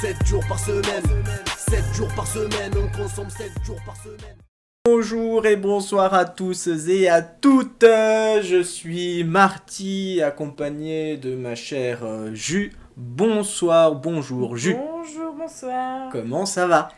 semaine, 7 jours par semaine, 7 jours par semaine, on consomme 7 jours par semaine. Bonjour et bonsoir à tous et à toutes. Je suis Marty, accompagné de ma chère euh, Jus. Bonsoir, bonjour Jus. Bonjour, bonsoir. Comment ça va?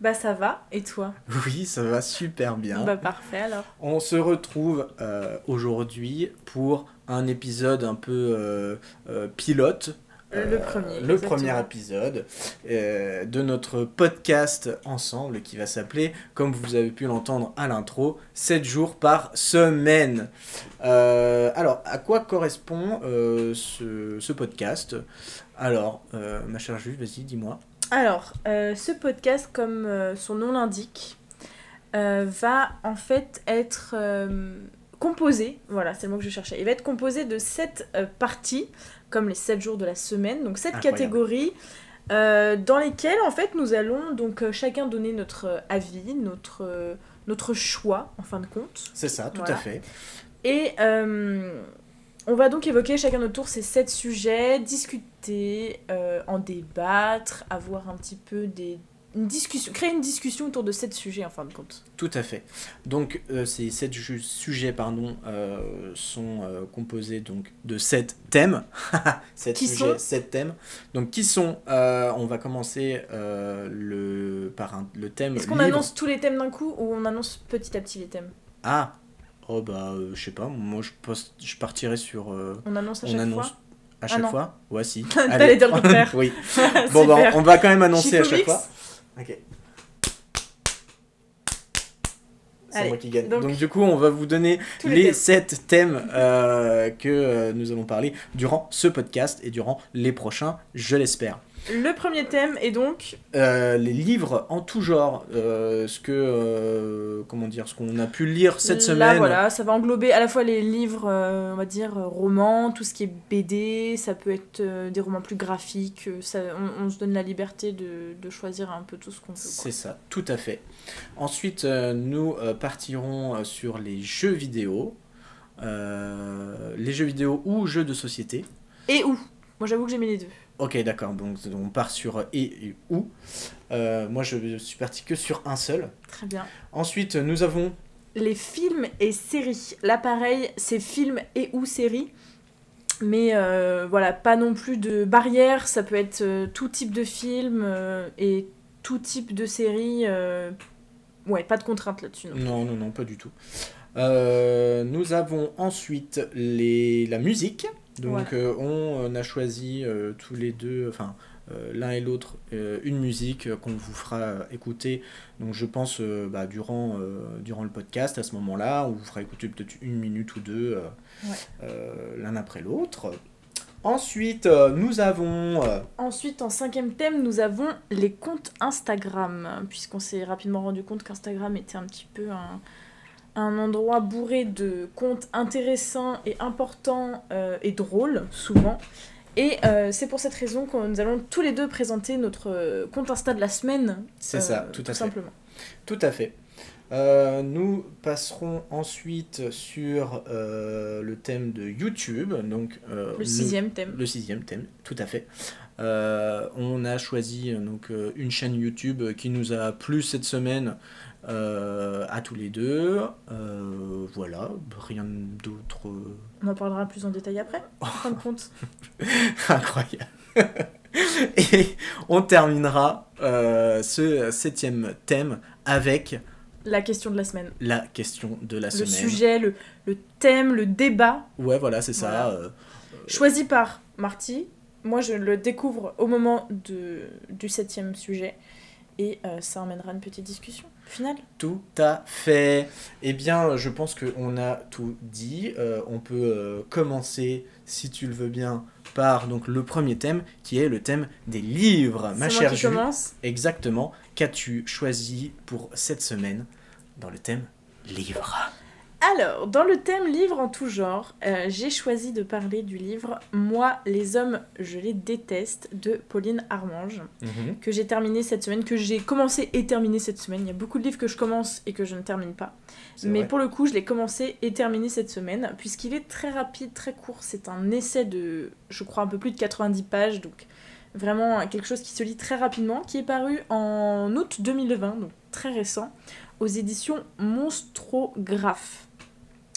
Bah ça va, et toi? Oui, ça va super bien. Bah parfait alors. On se retrouve euh, aujourd'hui pour un épisode un peu euh, euh, pilote. Le Euh, premier, Le premier épisode euh, de notre podcast ensemble qui va s'appeler, comme vous avez pu l'entendre à l'intro, 7 jours par semaine. Euh, alors, à quoi correspond ce, ce podcast? Alors, ma chère Jules, vas-y, dis-moi. Alors, euh, ce podcast, comme euh, son nom l'indique, euh, va en fait être composé, voilà, c'est le mot que je cherchais, il va être composé de sept euh, parties, comme les 7 jours de la semaine, donc sept Incroyable. catégories. euh, dans lesquelles en fait nous allons donc euh, chacun donner notre avis, notre, notre choix en fin de compte. C'est ça, tout Voilà. à fait. Et on va donc évoquer chacun notre tour ces sept sujets, discuter, en débattre, avoir un petit peu des une discussion, créer une discussion autour de sept sujets en fin de compte. Tout à fait. Donc euh, ces sept sujets pardon, euh, sont euh, composés donc de sept thèmes. sept Qui sujets, sont sept thèmes. Donc qui sont On va commencer le par un- le thème. Est-ce qu'on annonce tous les thèmes d'un coup ou on annonce petit à petit les thèmes? Ah. Oh bah je sais pas. Moi je poste, je partirais sur. On annonce à on chaque annonce fois? À chaque non. fois? Ouais si. T'allais dire le contraire. oui. Bon bah on va quand même annoncer à chaque fois. Ok. C'est moi qui gagne. Donc, donc- du coup, on va vous donner Tous les les, thèmes. sept thèmes euh, que euh, nous allons parler durant ce podcast et durant les prochains, je l'espère. Le premier thème est donc Euh, les livres en tout genre, euh, ce que euh, comment dire, ce qu'on a pu lire cette Là, semaine. voilà, ça va englober à la fois les livres, on va dire, romans, tout ce qui est BD, ça peut être des romans plus graphiques, ça, on, on se donne la liberté de, de choisir un peu tout ce qu'on veut. C'est ça, tout à fait. Ensuite, nous partirons sur les jeux vidéo, les jeux vidéo ou jeux de société. Et où Moi j'avoue que j'ai mis les deux. Ok, d'accord, donc on part sur et, et ou. Euh, moi, je suis parti que sur un seul. Très bien. Ensuite, nous avons Les films et séries. Là pareil, c'est films et ou séries. Mais euh, voilà, pas non plus de barrière, ça peut être euh, tout type de film et tout type de série. Ouais, pas de contrainte là-dessus. non. Non, non, non, pas du tout. Nous avons ensuite les... la musique. Donc, Ouais. euh, on a choisi euh, tous les deux, enfin, euh, l'un et l'autre, euh, une musique euh, qu'on vous fera euh, écouter. Donc, je pense, euh, bah, durant, euh, durant le podcast, à ce moment-là, on vous fera écouter peut-être une minute ou deux, euh, Ouais. euh, l'un après l'autre. Ensuite, euh, nous avons. euh, Ensuite, en cinquième thème, nous avons les comptes Instagram, puisqu'on s'est rapidement rendu compte qu'Instagram était un petit peu un, un endroit bourré de comptes intéressants et importants euh, et drôles, souvent. Et euh, c'est pour cette raison que nous allons tous les deux présenter notre euh, compte Insta de la semaine. C'est ça, tout à fait. simplement. Tout à fait. Euh, nous passerons ensuite sur euh, le thème de YouTube. Donc, euh, Le nous- sixième thème. Le sixième thème, tout à fait. On a choisi donc une chaîne YouTube qui nous a plu cette semaine euh, à tous les deux. Euh, voilà, rien d'autre On en parlera plus en détail après, en fin de compte. incroyable. Et on terminera euh, ce septième thème avec La question de la semaine. la question de la Le semaine. sujet, le, le thème, le débat Ouais, voilà, c'est ça. Voilà. choisi par Marty. Moi, je le découvre au moment de, du septième sujet. Et ça emmènera une petite discussion Tout à fait. Eh bien, je pense qu'on a tout dit. Euh, on peut euh, commencer, si tu le veux bien, par donc le premier thème, qui est le thème des livres. Ma moi chère qui commence. exactement. Qu'as-tu choisi pour cette semaine dans le thème livre Alors, dans le thème livre en tout genre, euh, j'ai choisi de parler du livre Moi, les hommes, je les déteste de Pauline Armange, Mhm. que j'ai terminé cette semaine, que j'ai commencé et terminé cette semaine. Il y a beaucoup de livres que je commence et que je ne termine pas. Mais vrai. pour le coup, je l'ai commencé et terminé cette semaine, puisqu'il est très rapide, très court. C'est un essai de, je crois, un peu plus de 90 pages, donc Vraiment quelque chose qui se lit très rapidement, qui est paru en août 2020, donc très récent, aux éditions Monstrographe.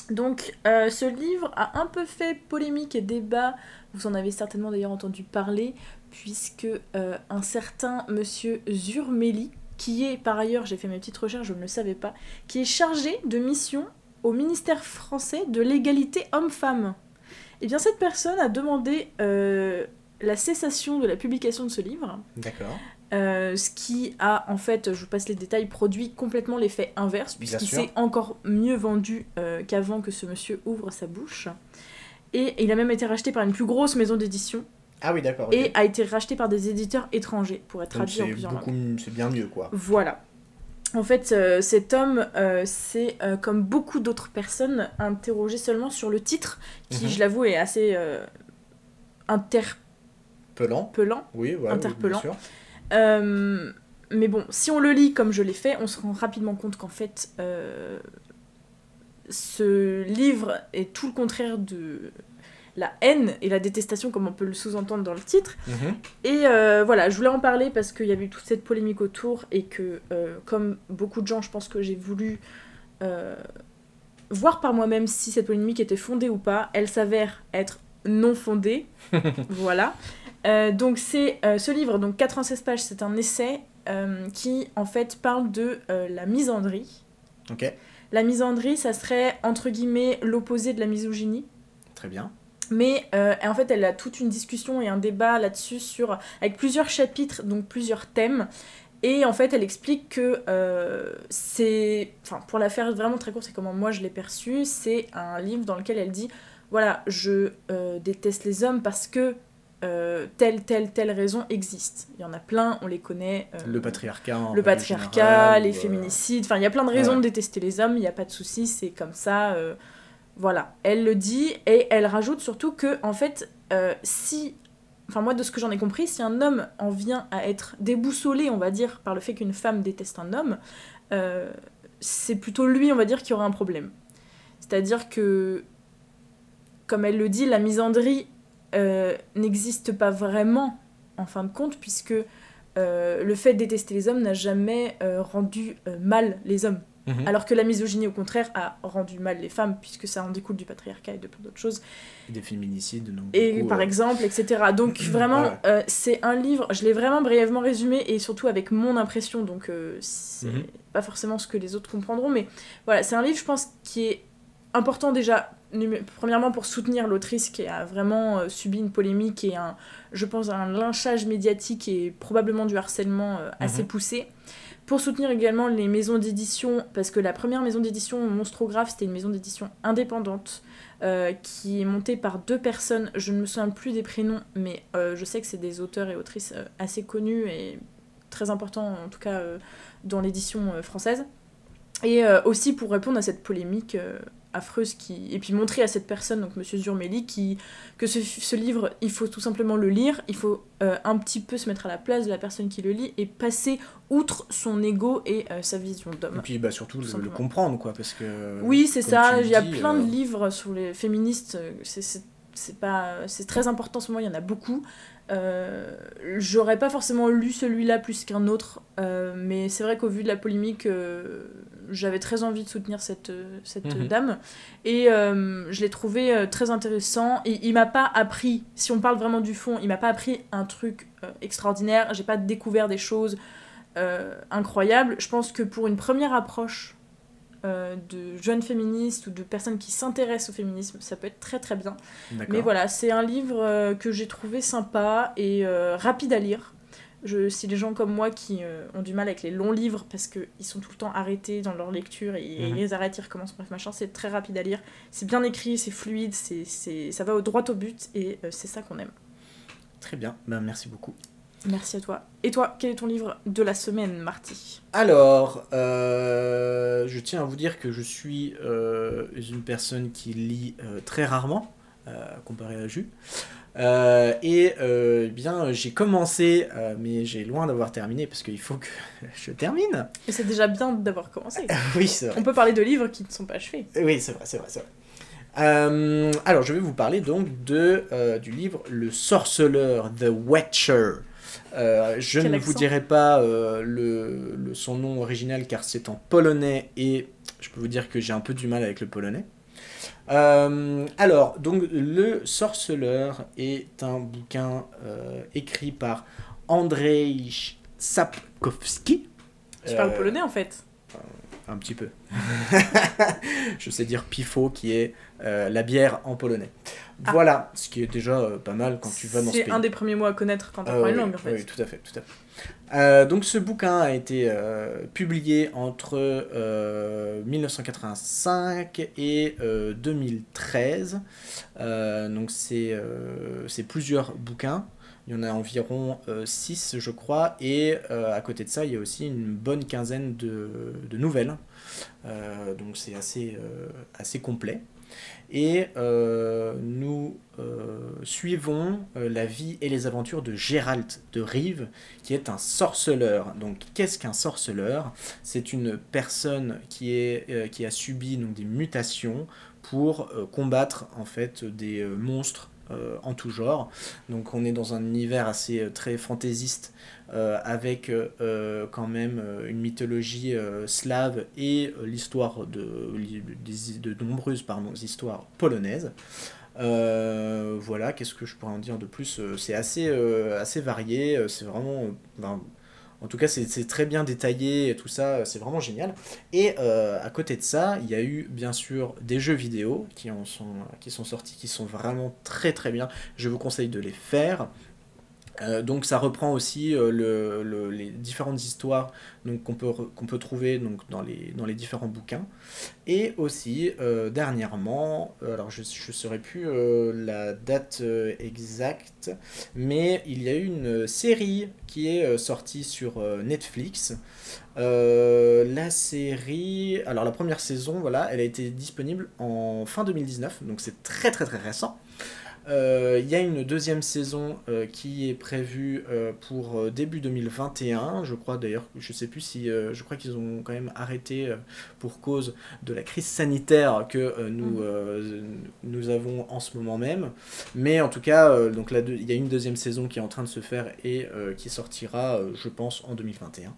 Donc euh, ce livre a un peu fait polémique et débat, vous en avez certainement d'ailleurs entendu parler, puisque euh, un certain monsieur Zurmeli, qui est par ailleurs, j'ai fait mes petites recherches, je ne le savais pas, qui est chargé de mission au ministère français de l'égalité homme-femme. Et eh bien cette personne a demandé euh, la cessation de la publication de ce livre. D'accord. Euh, ce qui a, en fait, je vous passe les détails, produit complètement l'effet inverse, puisqu'il s'est encore mieux vendu euh, qu'avant que ce monsieur ouvre sa bouche. Et il a même été racheté par une plus grosse maison d'édition. Ah oui, d'accord. Et a été racheté par des éditeurs étrangers pour être traduit en plusieurs langues. C'est bien mieux, quoi. Voilà. En fait, euh, cet homme, c'est comme beaucoup d'autres personnes, interrogé seulement sur le titre, qui, mhm. je l'avoue, est assez interpellant. Pelant. Oui, ouais, interpellant. Oui, bien sûr. Euh, mais bon, si on le lit comme je l'ai fait, on se rend rapidement compte qu'en fait, euh, ce livre est tout le contraire de la haine et la détestation, comme on peut le sous-entendre dans le titre. Mhm. Et euh, voilà, je voulais en parler parce qu'il y avait eu toute cette polémique autour et que, comme beaucoup de gens, je pense que j'ai voulu voir par moi-même si cette polémique était fondée ou pas. Elle s'avère être non fondée. voilà. Euh, donc c'est euh, ce livre, donc 96 pages, c'est un essai euh, qui en fait parle de la misandrie. Ok. La misandrie, ça serait entre guillemets l'opposé de la misogynie. Très bien. Mais en fait, elle a toute une discussion et un débat là-dessus sur avec plusieurs chapitres, donc plusieurs thèmes. Et en fait, elle explique que c'est, enfin, pour la faire vraiment très courte, c'est comment moi je l'ai perçu. C'est un livre dans lequel elle dit, voilà, je déteste les hommes parce que euh, telle, telle, telle raison existe. Il y en a plein, on les connaît. Euh, le patriarcat. Le patriarcat, les féminicides. Enfin, il y a plein de raisons de détester les hommes, il n'y a pas de souci, c'est comme ça. Euh, voilà. Elle le dit et elle rajoute surtout que, en fait, si. Enfin, moi, de ce que j'en ai compris, si un homme en vient à être déboussolé, on va dire, par le fait qu'une femme déteste un homme, c'est plutôt lui, on va dire, qui aura un problème. C'est-à-dire que, comme elle le dit, la misandrie euh, n'existe pas vraiment en fin de compte, puisque euh, le fait de détester les hommes n'a jamais euh, rendu mal les hommes. Mhm. Alors que la misogynie, au contraire, a rendu mal les femmes, puisque ça en découle du patriarcat et de plein d'autres choses. Des féminicides, non Et par exemple, etc. Donc vraiment, c'est un livre, je l'ai vraiment brièvement résumé, et surtout avec mon impression, donc c'est mhm. pas forcément ce que les autres comprendront, mais voilà, c'est un livre, je pense, qui est important déjà premièrement pour soutenir l'autrice qui a vraiment euh, subi une polémique et un, je pense, un lynchage médiatique et probablement du harcèlement euh, assez mhm. poussé. Pour soutenir également les maisons d'édition, parce que la première maison d'édition, Monstrographe, c'était une maison d'édition indépendante euh, qui est montée par deux personnes. Je ne me souviens plus des prénoms, mais je sais que c'est des auteurs et autrices assez connus et très importants, en tout cas dans l'édition française. Et aussi pour répondre à cette polémique affreuse qui et puis montrer à cette personne donc monsieur Zurmeli qui que ce, livre il faut tout simplement le lire il faut euh, un petit peu se mettre à la place de la personne qui le lit et passer outre son ego et euh, sa vision d'homme. Et puis bah surtout le, comprendre quoi parce que oui c'est ça il y a plein de euh, livres sur les féministes c'est pas c'est très important en ce moment il y en a beaucoup. Euh, j'aurais pas forcément lu celui-là plus qu'un autre, euh, mais c'est vrai qu'au vu de la polémique, euh, j'avais très envie de soutenir cette, cette mhm. dame. Et je l'ai trouvé très intéressant. Et il m'a pas appris, si on parle vraiment du fond, il m'a pas appris un truc extraordinaire. J'ai pas découvert des choses incroyables. Je pense que pour une première approche euh, de jeunes féministes ou de personnes qui s'intéressent au féminisme, ça peut être très très bien. Mais voilà, c'est un livre euh, que j'ai trouvé sympa et euh, rapide à lire. Je, si les gens comme moi qui ont du mal avec les longs livres parce qu'ils sont tout le temps arrêtés dans leur lecture et, ils mhm. les arrêtent, ils recommencent, bref machin, c'est très rapide à lire. C'est bien écrit, c'est fluide, c'est, ça va au droit au but et c'est ça qu'on aime. Très bien, ben, merci beaucoup. Merci à toi. Et toi, quel est ton livre de la semaine, Marty? Alors, euh, je tiens à vous dire que je suis euh, une personne qui lit euh, très rarement, comparé à Jus. Et eh bien, j'ai commencé, mais j'ai loin d'avoir terminé parce qu'il faut que je termine. Et c'est déjà bien d'avoir commencé. oui, c'est vrai. On peut parler de livres qui ne sont pas achevés. Oui, c'est vrai, c'est vrai, c'est vrai. Euh, alors, je vais vous parler donc de, euh, du livre Le Sorceleur, The Witcher. Euh, je Quel ne vous dirai pas euh, le, le- son nom original car c'est en polonais et je peux vous dire que j'ai un peu du mal avec le polonais. Euh, alors, donc, Le Sorceleur est un bouquin euh, écrit par Andrzej Sapkowski. Tu parles Euh, polonais en fait. un petit peu. je sais dire pifo qui est euh, la bière en polonais. Ah. Voilà, ce qui est déjà euh, pas mal quand tu vas dans ce C'est pays. un des premiers mots à connaître quand tu Ah apprends oui, une langue en fait. Oui, tout à fait, tout à fait. Euh, donc ce bouquin a été euh, publié entre euh, 1985 et euh, 2013. Euh, donc c'est plusieurs bouquins. Il y en a environ 6, je crois. Et à côté de ça, il y a aussi une bonne quinzaine de, de nouvelles. Donc c'est assez, assez complet. Et euh, nous euh, suivons euh, la vie et les aventures de Gérald de Rive, qui est un sorceleur. Donc, qu'est-ce qu'un sorceleur? C'est une personne qui, a subi donc, des mutations pour combattre en fait des monstres en tout genre. Donc, on est dans un univers assez très fantaisiste avec euh, euh, quand même euh, une mythologie euh, slave et euh, l'histoire de, des- de nombreuses pardon, histoires polonaises. Euh, voilà, qu'est-ce que je pourrais en dire de plus Euh, C'est assez, euh, assez varié, euh, c'est vraiment... euh, en tout cas, c'est très bien détaillé tout ça, c'est vraiment génial. Et euh, à côté de ça, il y a eu bien sûr des jeux vidéo qui, sont, qui sont sortis, qui sont vraiment très très bien. Je vous conseille de les faire. Euh, donc ça reprend aussi euh, le, le- les différentes histoires qu'on peut, trouver dans, les, différents bouquins. Et aussi, euh, dernièrement, alors je ne saurais plus la date exacte, mais il y a eu une série qui est sortie sur Netflix. La série, alors la première saison, voilà, elle a été disponible en fin 2019, donc c'est très très très récent. Euh, Il y a une deuxième saison euh, qui est prévue euh, pour début 2021. Je crois d'ailleurs, je sais plus si, je crois qu'ils ont quand même arrêté pour cause de la crise sanitaire que nous, euh, nous avons en ce moment même. Mais en tout cas, donc là, il y a une deuxième saison qui est en train de se faire et qui sortira, je pense, en 2021.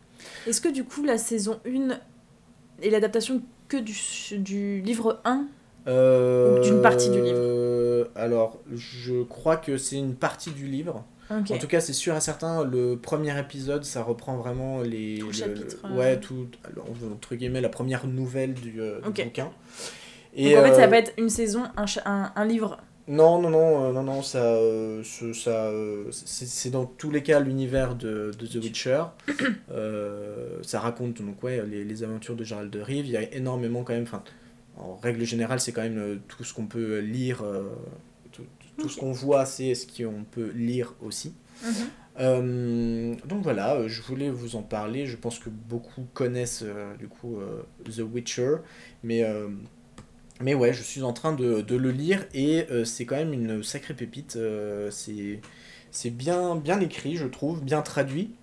Est-ce que du coup la saison 1 est l'adaptation que du, du livre 1 Euh, Ou d'une partie du livre euh, Alors, je crois que c'est une partie du livre. En tout cas, c'est sûr et certain, le premier épisode, ça reprend vraiment les. Tout le chapitre, euh. Ouais, tout. alors, entre guillemets, la première nouvelle du, euh, du Ok. bouquin. Donc en fait, ça euh, va être une saison, un, un, un livre. Non, non, non, euh, non, non, ça, euh, ce- ça, euh, c'est c'est dans tous les cas l'univers de, de The Witcher. Euh, ça raconte donc ouais les, les aventures de Gérald de Rive. Il y a énormément quand même, enfin, en règle générale, c'est quand même euh, tout ce qu'on peut lire, euh, tout, ce qu'on voit, c'est ce qu'on peut lire aussi. Euh, donc voilà, je voulais vous en parler. Je pense que beaucoup connaissent euh, du coup euh, The Witcher, mais mais ouais, je suis en train de, de le lire et c'est quand même une sacrée pépite. c'est c'est bien bien écrit, je trouve, bien traduit.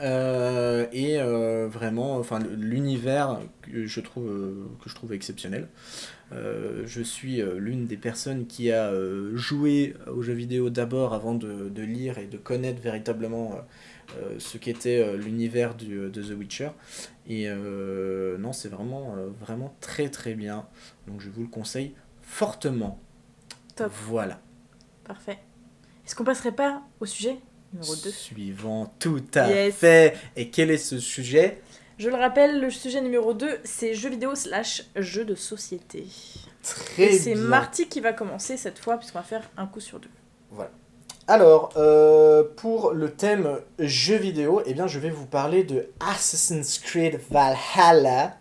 Euh, et euh, vraiment, enfin l'univers que je trouve euh, que je trouve exceptionnel. Je suis l'une des personnes qui a joué aux jeux vidéo d'abord avant de, de lire et de connaître véritablement ce qu'était l'univers de The Witcher. Et non, c'est vraiment, vraiment très très bien. Donc je vous le conseille fortement. Top. Voilà. Parfait. Est-ce qu'on passerait pas au sujet? Numéro 2 Suivant tout à Yes. fait. Et quel est ce sujet? Je le rappelle, le sujet numéro 2, c'est jeux vidéo slash jeux de société. Très Et c'est. Marty qui va commencer cette fois, puisqu'on va faire un coup sur deux. Alors, euh, pour le thème jeux vidéo, eh bien, je vais vous parler de Assassin's Creed Valhalla.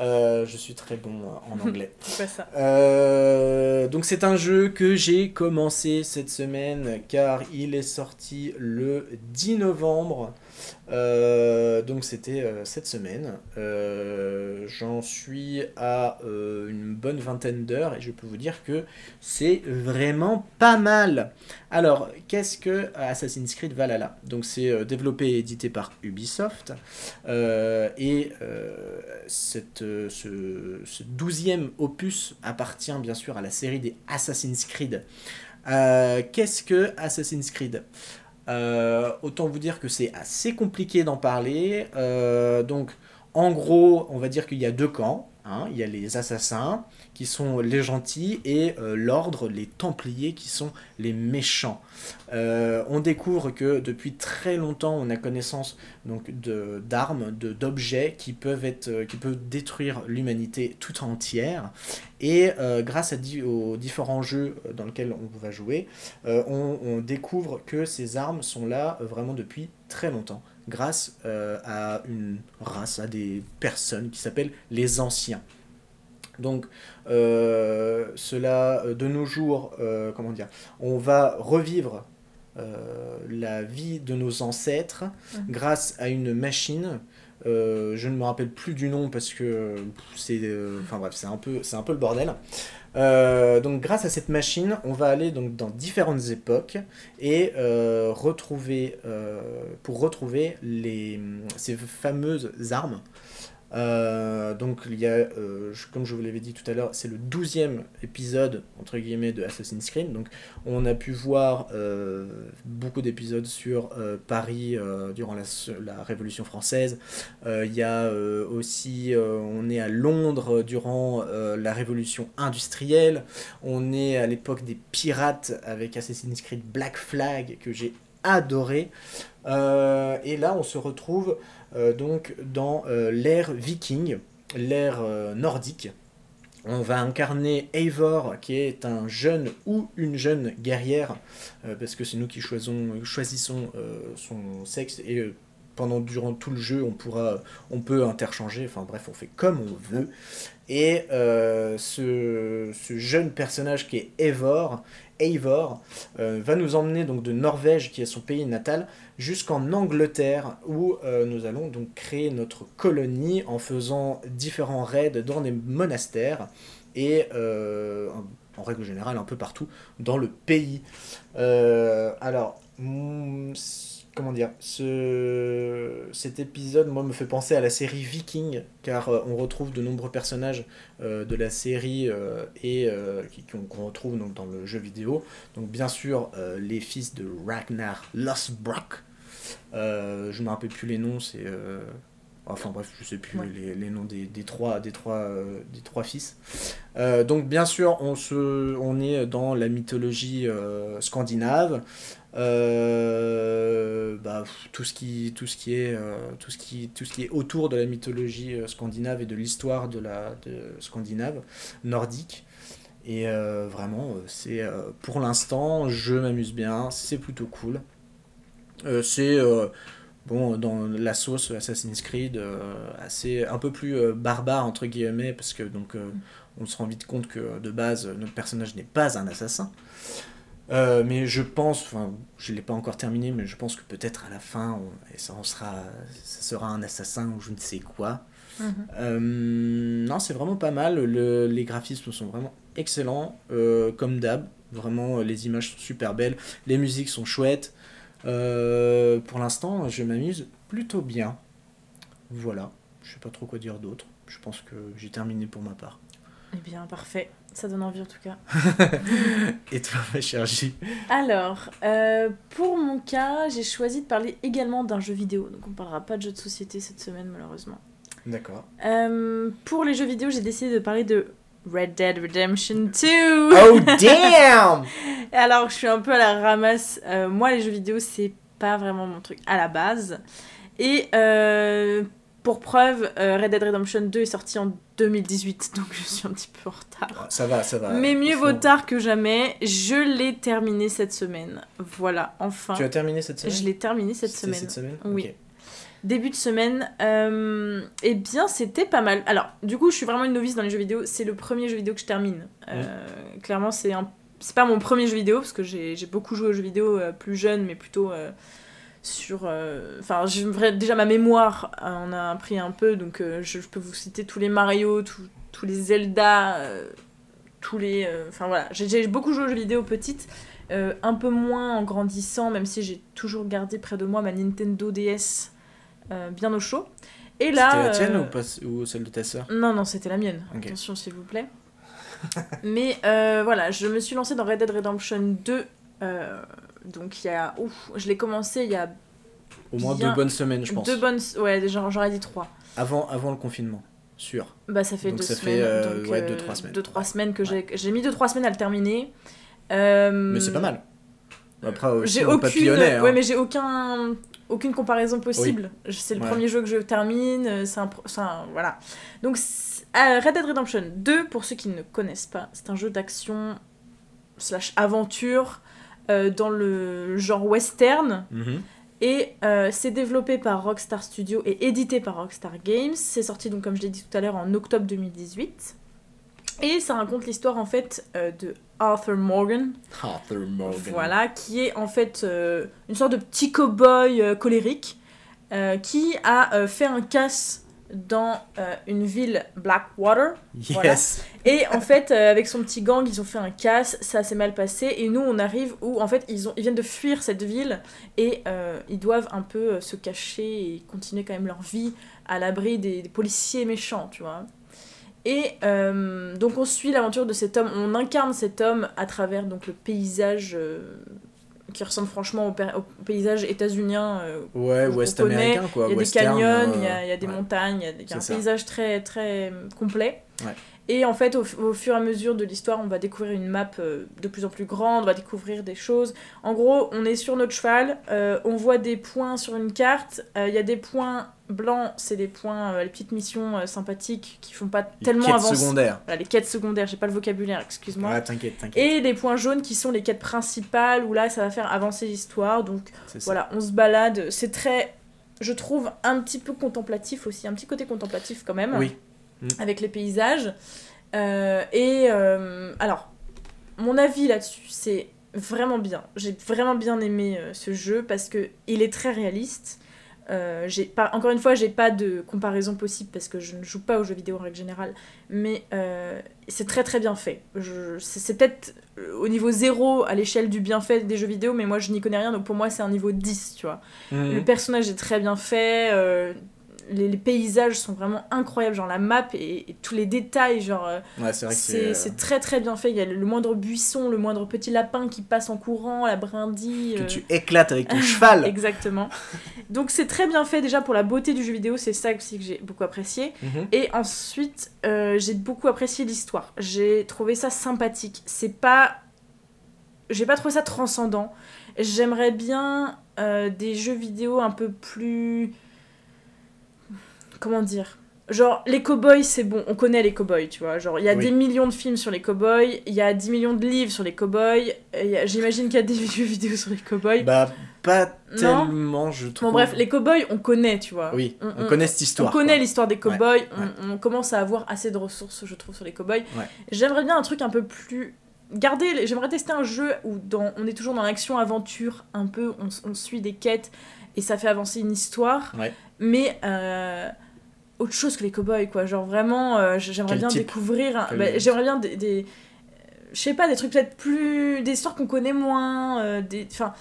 Euh, je suis très bon en anglais. C'est pas ça. Euh, donc c'est un jeu que j'ai commencé cette semaine car il est sorti le 10 novembre Euh, donc c'était euh, cette semaine. Euh, J'en suis à une bonne vingtaine d'heures et je peux vous dire que c'est vraiment pas mal. Alors, qu'est-ce que Assassin's Creed Valhalla? Donc c'est développé et édité par Ubisoft. Et cette, ce, douzième opus appartient bien sûr à la série des Assassin's Creed. Qu'est-ce que Assassin's Creed? Autant vous dire que c'est assez compliqué d'en parler. Euh, donc, en gros, on va dire qu'il y a deux camps. hein. Il y a les assassins qui sont les gentils et euh, l'ordre, les templiers qui sont les méchants. Euh, on découvre que depuis très longtemps, on a connaissance donc d'armes, de d'objets qui peuvent être, euh, qui peuvent détruire l'humanité tout entière. Et grâce aux différents jeux dans lesquels on va jouer, on, découvre que ces armes sont là vraiment depuis très longtemps, grâce euh, à une race, à des personnes qui s'appellent les anciens. Donc, euh, cela, euh, de nos jours, euh, comment dire, on va revivre la vie de nos ancêtres grâce à une machine. Euh, je ne me rappelle plus du nom parce que c'est, euh, enfin bref, c'est un peu, c'est un peu le bordel. Euh, donc, grâce à cette machine, on va aller dans différentes époques et euh, retrouver, euh, pour retrouver ces fameuses armes. Euh, donc il y a, euh, comme je vous l'avais dit tout à l'heure, c'est le douzième épisode entre guillemets de Assassin's Creed. Donc on a pu voir euh, beaucoup d'épisodes sur Paris durant la, Révolution française. Il y a aussi, on est à Londres durant la Révolution industrielle. On est à l'époque des pirates avec Assassin's Creed Black Flag que j'ai adoré. Et là on se retrouve donc dans euh, l'ère viking, l'ère euh, nordique. On va incarner Eivor, qui est un jeune ou une jeune guerrière, euh, parce que c'est nous qui choisissons, euh, son sexe, et euh, pendant durant tout le jeu, on pourra, on peut interchanger. Enfin bref, on fait comme on veut. Et euh, ce, ce jeune personnage qui est Eivor, Eivor, euh, va nous emmener donc de Norvège, qui est son pays natal, jusqu'en Angleterre où euh, nous allons donc créer notre colonie en faisant différents raids dans des monastères et en règle générale un peu partout dans le pays. Alors, mm, comment dire, ce, cet épisode moi me fait penser à la série Viking car euh, on retrouve de nombreux personnages euh, de la série euh, et qui- qu'on retrouve donc dans le jeu vidéo. Donc bien sûr les fils de Ragnar. Euh, je me rappelle plus les noms, c'est enfin bref, je sais plus Ouais. les, les noms des, des trois des trois des trois fils. Donc bien sûr, on se on est dans la mythologie scandinave. Euh, bah, tout ce qui tout ce qui est euh, tout ce qui tout ce qui est autour de la mythologie euh, scandinave et de l'histoire de la de scandinave nordique. Et vraiment c'est pour l'instant je m'amuse bien c'est plutôt cool. C'est bon dans la sauce Assassin's Creed assez un peu plus barbare entre guillemets parce que donc on se rend vite compte que de base notre personnage n'est pas un assassin euh, mais je pense, enfin, je l'ai pas encore terminé, mais je pense que peut-être à la fin, on, et ça, on sera, ça sera un assassin ou je ne sais quoi. Mhm. Euh, non, c'est vraiment pas mal. Le- les graphismes sont vraiment excellents, euh, comme d'hab. Vraiment, les images sont super belles, les musiques sont chouettes. Pour l'instant, je m'amuse plutôt bien. Voilà, je sais pas trop quoi dire d'autre. Je pense que j'ai terminé pour ma part. Eh bien, parfait. Ça donne envie en tout cas. Et toi, ma chère J? Alors, euh, pour mon cas, j'ai choisi de parler également d'un jeu vidéo. Donc, on parlera pas de jeux de société cette semaine, malheureusement. D'accord. Euh, pour les jeux vidéo, j'ai décidé de parler de Red Dead Redemption 2. Oh damn! Alors, je suis un peu à la ramasse. Euh, moi, les jeux vidéo, c'est pas vraiment mon truc à la base. Et pour preuve, euh, Red Dead Redemption 2 est sorti en 2018, donc je suis un petit peu en retard. Ça va, ça va. Mais mieux vaut tard que jamais. Je l'ai terminé cette semaine. Voilà, enfin. Tu as terminé cette semaine Je l'ai terminé cette semaine. Cette semaine Oui. Début de semaine, euh, eh bien c'était pas mal. Alors, du coup, je suis vraiment une novice dans les jeux vidéo. C'est le premier jeu vidéo que je termine. Euh, Clairement, c'est un... c'est pas mon premier jeu vidéo parce que j'ai beaucoup joué aux jeux vidéo euh, plus jeune, mais plutôt sur. euh, Enfin, déjà ma mémoire en a pris un peu, donc euh, je, je peux vous citer tous les Mario, tous- tous les Zelda, euh, tous les. Enfin voilà, j'ai beaucoup joué aux jeux vidéo petite, un peu moins en grandissant, même si j'ai toujours gardé près de moi ma Nintendo DS bien au chaud. Et là. C'était la tienne ou, pas, ou celle de ta sœur? Non, non, c'était la mienne. Attention, s'il vous plaît. Mais voilà, je me suis lancée dans Red Dead Redemption 2. Euh, donc, il y a. Ouf, je l'ai commencé il y a Au moins bien- deux bonnes semaines, je pense. deux bonnes. Ouais, j'aurais dit trois. Avant, avant le confinement, sûr. Bah, ça fait Donc deux ça semaines. fait, euh, donc, ouais, euh, deux, trois semaines. Deux, trois semaines que j'ai. J'ai mis deux, trois semaines à le terminer. Euh, Mais c'est pas mal. Après, aussi, J'ai aucune. hein. Ouais, mais j'ai aucun. Aucune comparaison possible. C'est le Ouais. premier jeu que je termine. euh, C'est un, un- Voilà. Donc, euh, Red Dead Redemption 2, pour ceux qui ne connaissent pas, c'est un jeu d'action slash aventure euh, dans le genre western. Mhm. Et euh, c'est développé par Rockstar Studio et édité par Rockstar Games. C'est sorti, donc, comme je l'ai dit tout à l'heure, en octobre 2018. Et ça raconte l'histoire, en fait, euh, de Arthur Morgan, Arthur Morgan. voilà, qui est en fait euh, une sorte de petit cow-boy euh, colérique euh, qui a euh, fait un casse dans euh, une ville Blackwater. Voilà. Yes. Et en fait, euh, avec son petit gang, ils ont fait un casse, ça s'est mal passé. Et nous, on arrive où en fait, ils, ont, ils viennent de fuir cette ville et euh, ils doivent un peu se cacher et continuer quand même leur vie à l'abri des, des policiers méchants, tu vois. Et donc on suit l'aventure de cet homme, on incarne cet homme à travers donc le paysage qui ressemble franchement au, pa- au paysage états-unien euh, Ouais, ouest américain, quoi. il y a western, des canyons, euh, il y a, il y a des ouais. montagnes, il y a, un ça. paysage très, très euh, complet. Ouais. Et en fait, au, au fur et à mesure de l'histoire, on va découvrir une map euh, de plus en plus grande, on va découvrir des choses. En gros, on est sur notre cheval, euh, on voit des points sur une carte, il y a des points blancs, c'est des points, euh, les petites missions euh, sympathiques qui font pas Les tellement quêtes avancer. secondaires. Voilà, les quêtes secondaires, j'ai pas le vocabulaire, excuse-moi. Ouais, t'inquiète, t'inquiète. Et les points jaunes qui sont les quêtes principales où là ça va faire avancer l'histoire. Donc voilà, on se balade. C'est très, je trouve, un petit peu contemplatif aussi, un petit côté contemplatif quand même. Oui. Mm. Avec les paysages. Euh, et euh, alors, mon avis là-dessus, c'est vraiment bien. J'ai vraiment bien aimé euh, ce jeu parce que il est très réaliste. Euh, pas, encore une fois, j'ai pas de comparaison possible parce que je ne joue pas aux jeux vidéo en règle générale, mais euh, c'est très très bien fait. C'est peut-être euh, au niveau zéro à l'échelle du bienfait des jeux vidéo, mais moi je n'y connais rien, donc pour moi c'est un niveau 10, tu vois. Mhm. Le personnage est très bien fait, euh, les, les paysages sont vraiment incroyables, genre la map et, et tous les détails, genre euh, Ouais, c'est très très bien fait. Il y a le, le moindre buisson, le moindre petit lapin qui passe en courant, la brindille. Que euh, tu éclates avec ton cheval. Exactement. Donc c'est très bien fait déjà pour la beauté du jeu vidéo, c'est ça aussi que j'ai beaucoup apprécié. Mhm. Et ensuite, euh, j'ai beaucoup apprécié l'histoire. J'ai trouvé ça sympathique. C'est pas. J'ai pas trouvé ça transcendant. J'aimerais bien euh, des jeux vidéo un peu plus. Comment dire? Genre, les cowboys, c'est bon, on connaît les cowboys, tu vois. Genre, il y a Oui. des millions de films sur les cowboys, il y a 10 millions de livres sur les cowboys, a- j'imagine qu'il y a des jeux vidéo sur les cowboys. Bah, pas Non? tellement, je trouve. bon, bref, les cowboys, on connaît, tu vois. Oui, on, On- on- connaît cette histoire. On connaît l'histoire des cowboys, Ouais, on, on commence à avoir assez de ressources, je trouve, sur les cowboys. Ouais. J'aimerais bien un truc un peu plus. Garder, les- j'aimerais tester un jeu où dans, on est toujours dans l'action-aventure, un peu, on, suit des quêtes et ça fait avancer une histoire. Ouais. Mais euh, autre chose que les cowboys, quoi. Genre vraiment, euh, j'aimerais Quel bien découvrir. bah, j'aimerais bien des. des- je sais pas, des trucs peut-être plus. des histoires qu'on connaît moins. euh, des, enfin,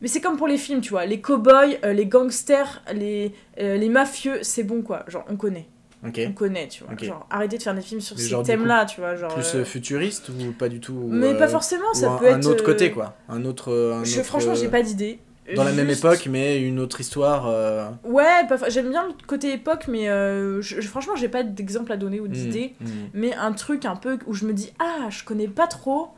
mais c'est comme pour les films, tu vois. Les cowboys, les gangsters, les, les mafieux, c'est bon, quoi. Genre, on connaît. Ok. On connaît, tu vois. Ok. Genre, arrêtez de faire des films sur ces thèmes-là, tu vois. Genre, Plus euh, euh, futuriste ou pas du tout ou, Mais euh, pas forcément, ou ça un, peut un être. autre euh, côté, quoi. Un autre. un je- autre, franchement, j'ai euh, pas d'idée. Dans la même époque, mais une autre histoire. euh, Ouais, pas j'aime bien le côté époque, mais euh, je- franchement, j'ai pas d'exemple à donner ou d'idée. hmm, hmm. Mais un truc un peu où je me dis, ah, je connais pas trop,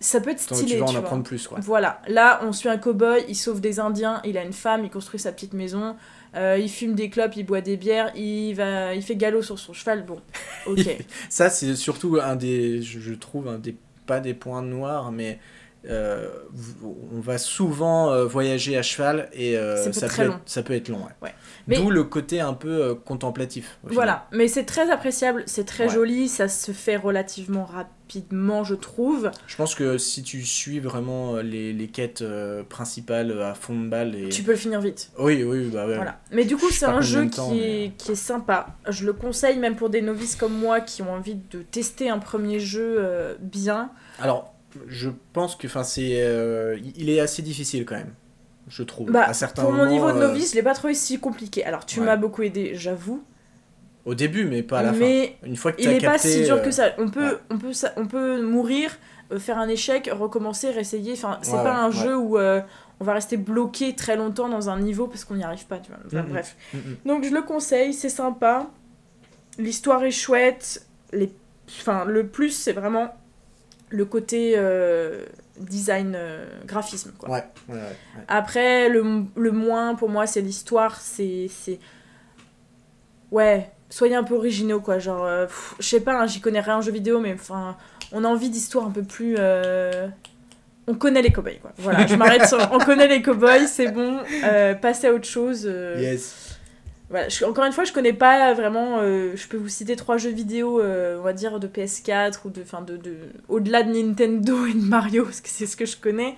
ça peut être stylé. tu vas en apprendre plus, quoi. Voilà, là on suit un cow-boy, il sauve des Indiens, il a une femme, il construit sa petite maison, euh, il fume des clopes, il boit des bières, il, va, il fait galop sur son cheval. Bon, ok. Ça, c'est surtout un des. Je, trouve un des. Pas des points noirs, mais on va souvent euh, voyager à cheval et euh, ça, peut long. être, ça peut être long. ouais. Ouais. Mais- D'où le côté un peu euh, contemplatif. Voilà, mais c'est très appréciable, c'est très Ouais. joli, ça se fait relativement rapidement, je trouve. Je pense que si tu suis vraiment euh, les, les quêtes euh, principales euh, à fond de balle et... Tu peux le finir vite. Oui, oui, bah ouais. Voilà. Mais du coup, c'est un jeu temps, qui, mais- est, qui est sympa. Je le conseille même pour des novices comme moi qui ont envie de tester un premier jeu euh, bien. Alors, je pense que enfin c'est euh, il est assez difficile quand même, je trouve. Bah, à certains pour mon niveau de euh, novice, je l'ai pas trouvé si compliqué. Alors, tu Ouais. m'as beaucoup aidé, j'avoue. au début, mais pas à la mais fin. Une fois que il est pas capté, si dur euh, que ça. On peut, ouais. on peut, ça- on peut mourir, euh, faire un échec, recommencer, réessayer. Enfin, c'est Ouais, pas un jeu où euh, on va rester bloqué très longtemps dans un niveau parce qu'on n'y arrive pas. Tu vois. Enfin. Bref. Donc je le conseille, c'est sympa. L'histoire est chouette. Les... Enfin, le plus, c'est vraiment le côté euh, design, euh, graphisme. Quoi. Ouais, ouais, ouais, ouais. Après, le, le moins pour moi, c'est l'histoire. C'est. c'est- Ouais, soyez un peu originaux, quoi. Genre, euh, je sais pas, hein, j'y connais rien en jeu vidéo, mais enfin, on a envie d'histoires un peu plus. On connaît les cowboys, quoi. Voilà, je m'arrête sur. On connaît les cowboys, c'est bon. passez à autre chose. Yes. Encore une fois, je connais pas vraiment. euh, je peux vous citer trois jeux vidéo, euh, on va dire de PS4 ou de, enfin de, de au-delà de Nintendo et de Mario, parce que c'est ce que je connais.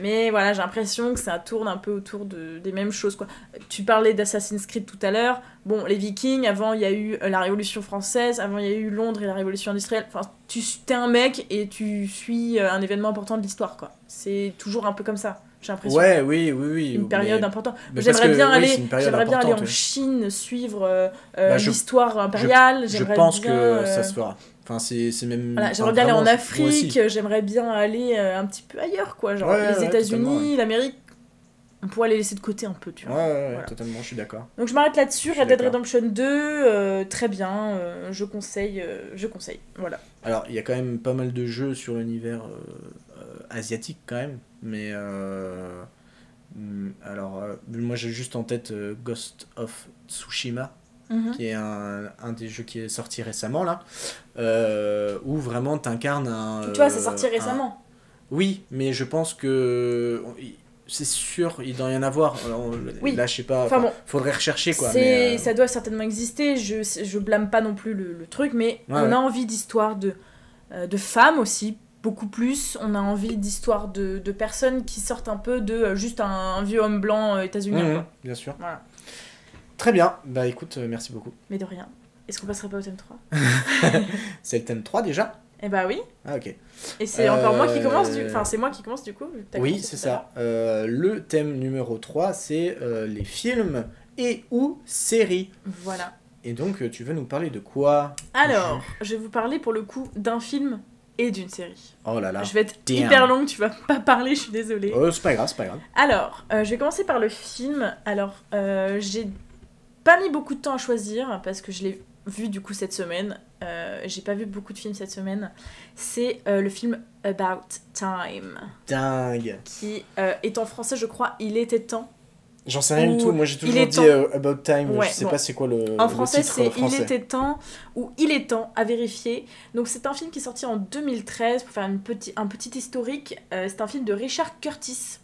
Mais voilà, j'ai l'impression que ça tourne un peu autour de, des mêmes choses. Quoi. Tu parlais d'Assassin's Creed tout à l'heure. Bon, les Vikings, avant il y a eu euh, la Révolution française, avant il y a eu Londres et la Révolution industrielle. Enfin, tu es un mec et tu suis un événement important de l'histoire. quoi. C'est toujours un peu comme ça, j'ai l'impression Ouais, oui, oui, oui. une période mais- importante. J'aimerais bien oui, aller, j'aimerais bien aller en oui. Chine suivre euh, euh, Bah, l'histoire impériale. Je j'aimerais pense bien, que euh, ça se fera. Enfin, c'est c'est même. voilà, j'aimerais bien aller en. Afrique. J'aimerais bien aller euh, un petit peu ailleurs, quoi. Genre Ouais, les ouais, États-Unis, l'Amérique. On pourrait les laisser de côté un peu, tu vois. ouais, Voilà. totalement, je suis d'accord. Donc je m'arrête là-dessus. Red Dead. Redemption 2, euh, très bien. euh, je conseille, euh, je conseille. Voilà. Alors, il y a quand même pas mal de jeux sur l'univers euh, euh, asiatique quand même, mais euh, alors euh, moi j'ai juste en tête euh, Ghost of Tsushima, Mhm. qui est un, un des jeux qui est sorti récemment là, euh, où vraiment t'incarnes un. tu vois, c'est sorti un- récemment. Oui, mais je pense que c'est sûr, il doit y en avoir. Alors, Oui. Là, je sais pas. Enfin bon. faudrait rechercher quoi. Mais, euh, Ça doit certainement exister, je, je blâme pas non plus le, le truc, mais Ouais, on ouais. a envie d'histoires de, de femmes aussi, beaucoup plus. On a envie d'histoires de, de personnes qui sortent un peu de euh, juste un, un vieux homme blanc euh, états-unien. quoi. bien sûr. Voilà. Très bien. Bah écoute, euh, merci beaucoup. Mais de rien. Est-ce qu'on passerait pas au thème 3 C'est le thème 3 déjà? Eh bah oui. Ah ok. Et c'est encore moi qui commence du... Enfin, c'est moi qui commence du coup. Oui, c'est ça. Le thème numéro 3, c'est les films et ou séries. Voilà. Et donc, tu veux nous parler de quoi? Alors, je vais vous parler pour le coup d'un film et d'une série. Oh là là. Je vais être damn. hyper longue, tu vas pas parler, je suis désolée. Oh, c'est pas grave, c'est pas grave. Alors, euh, je vais commencer par le film. Alors, euh, j'ai pas mis beaucoup de temps à choisir parce que je l'ai vu du coup cette semaine. Euh, j'ai pas vu beaucoup de films cette semaine. C'est le film About Time Dingue. qui est en français, je crois, Il était temps. J'en sais rien du Ou tout. Moi, j'ai toujours dit euh, About Time. Ouais, je sais bon. pas c'est quoi le, En français, c'est français. Il était temps ou Il est temps à vérifier. Donc, c'est un film qui est sorti en 2013 pour faire une petit, un petit historique. Euh, c'est un film de Richard Curtis.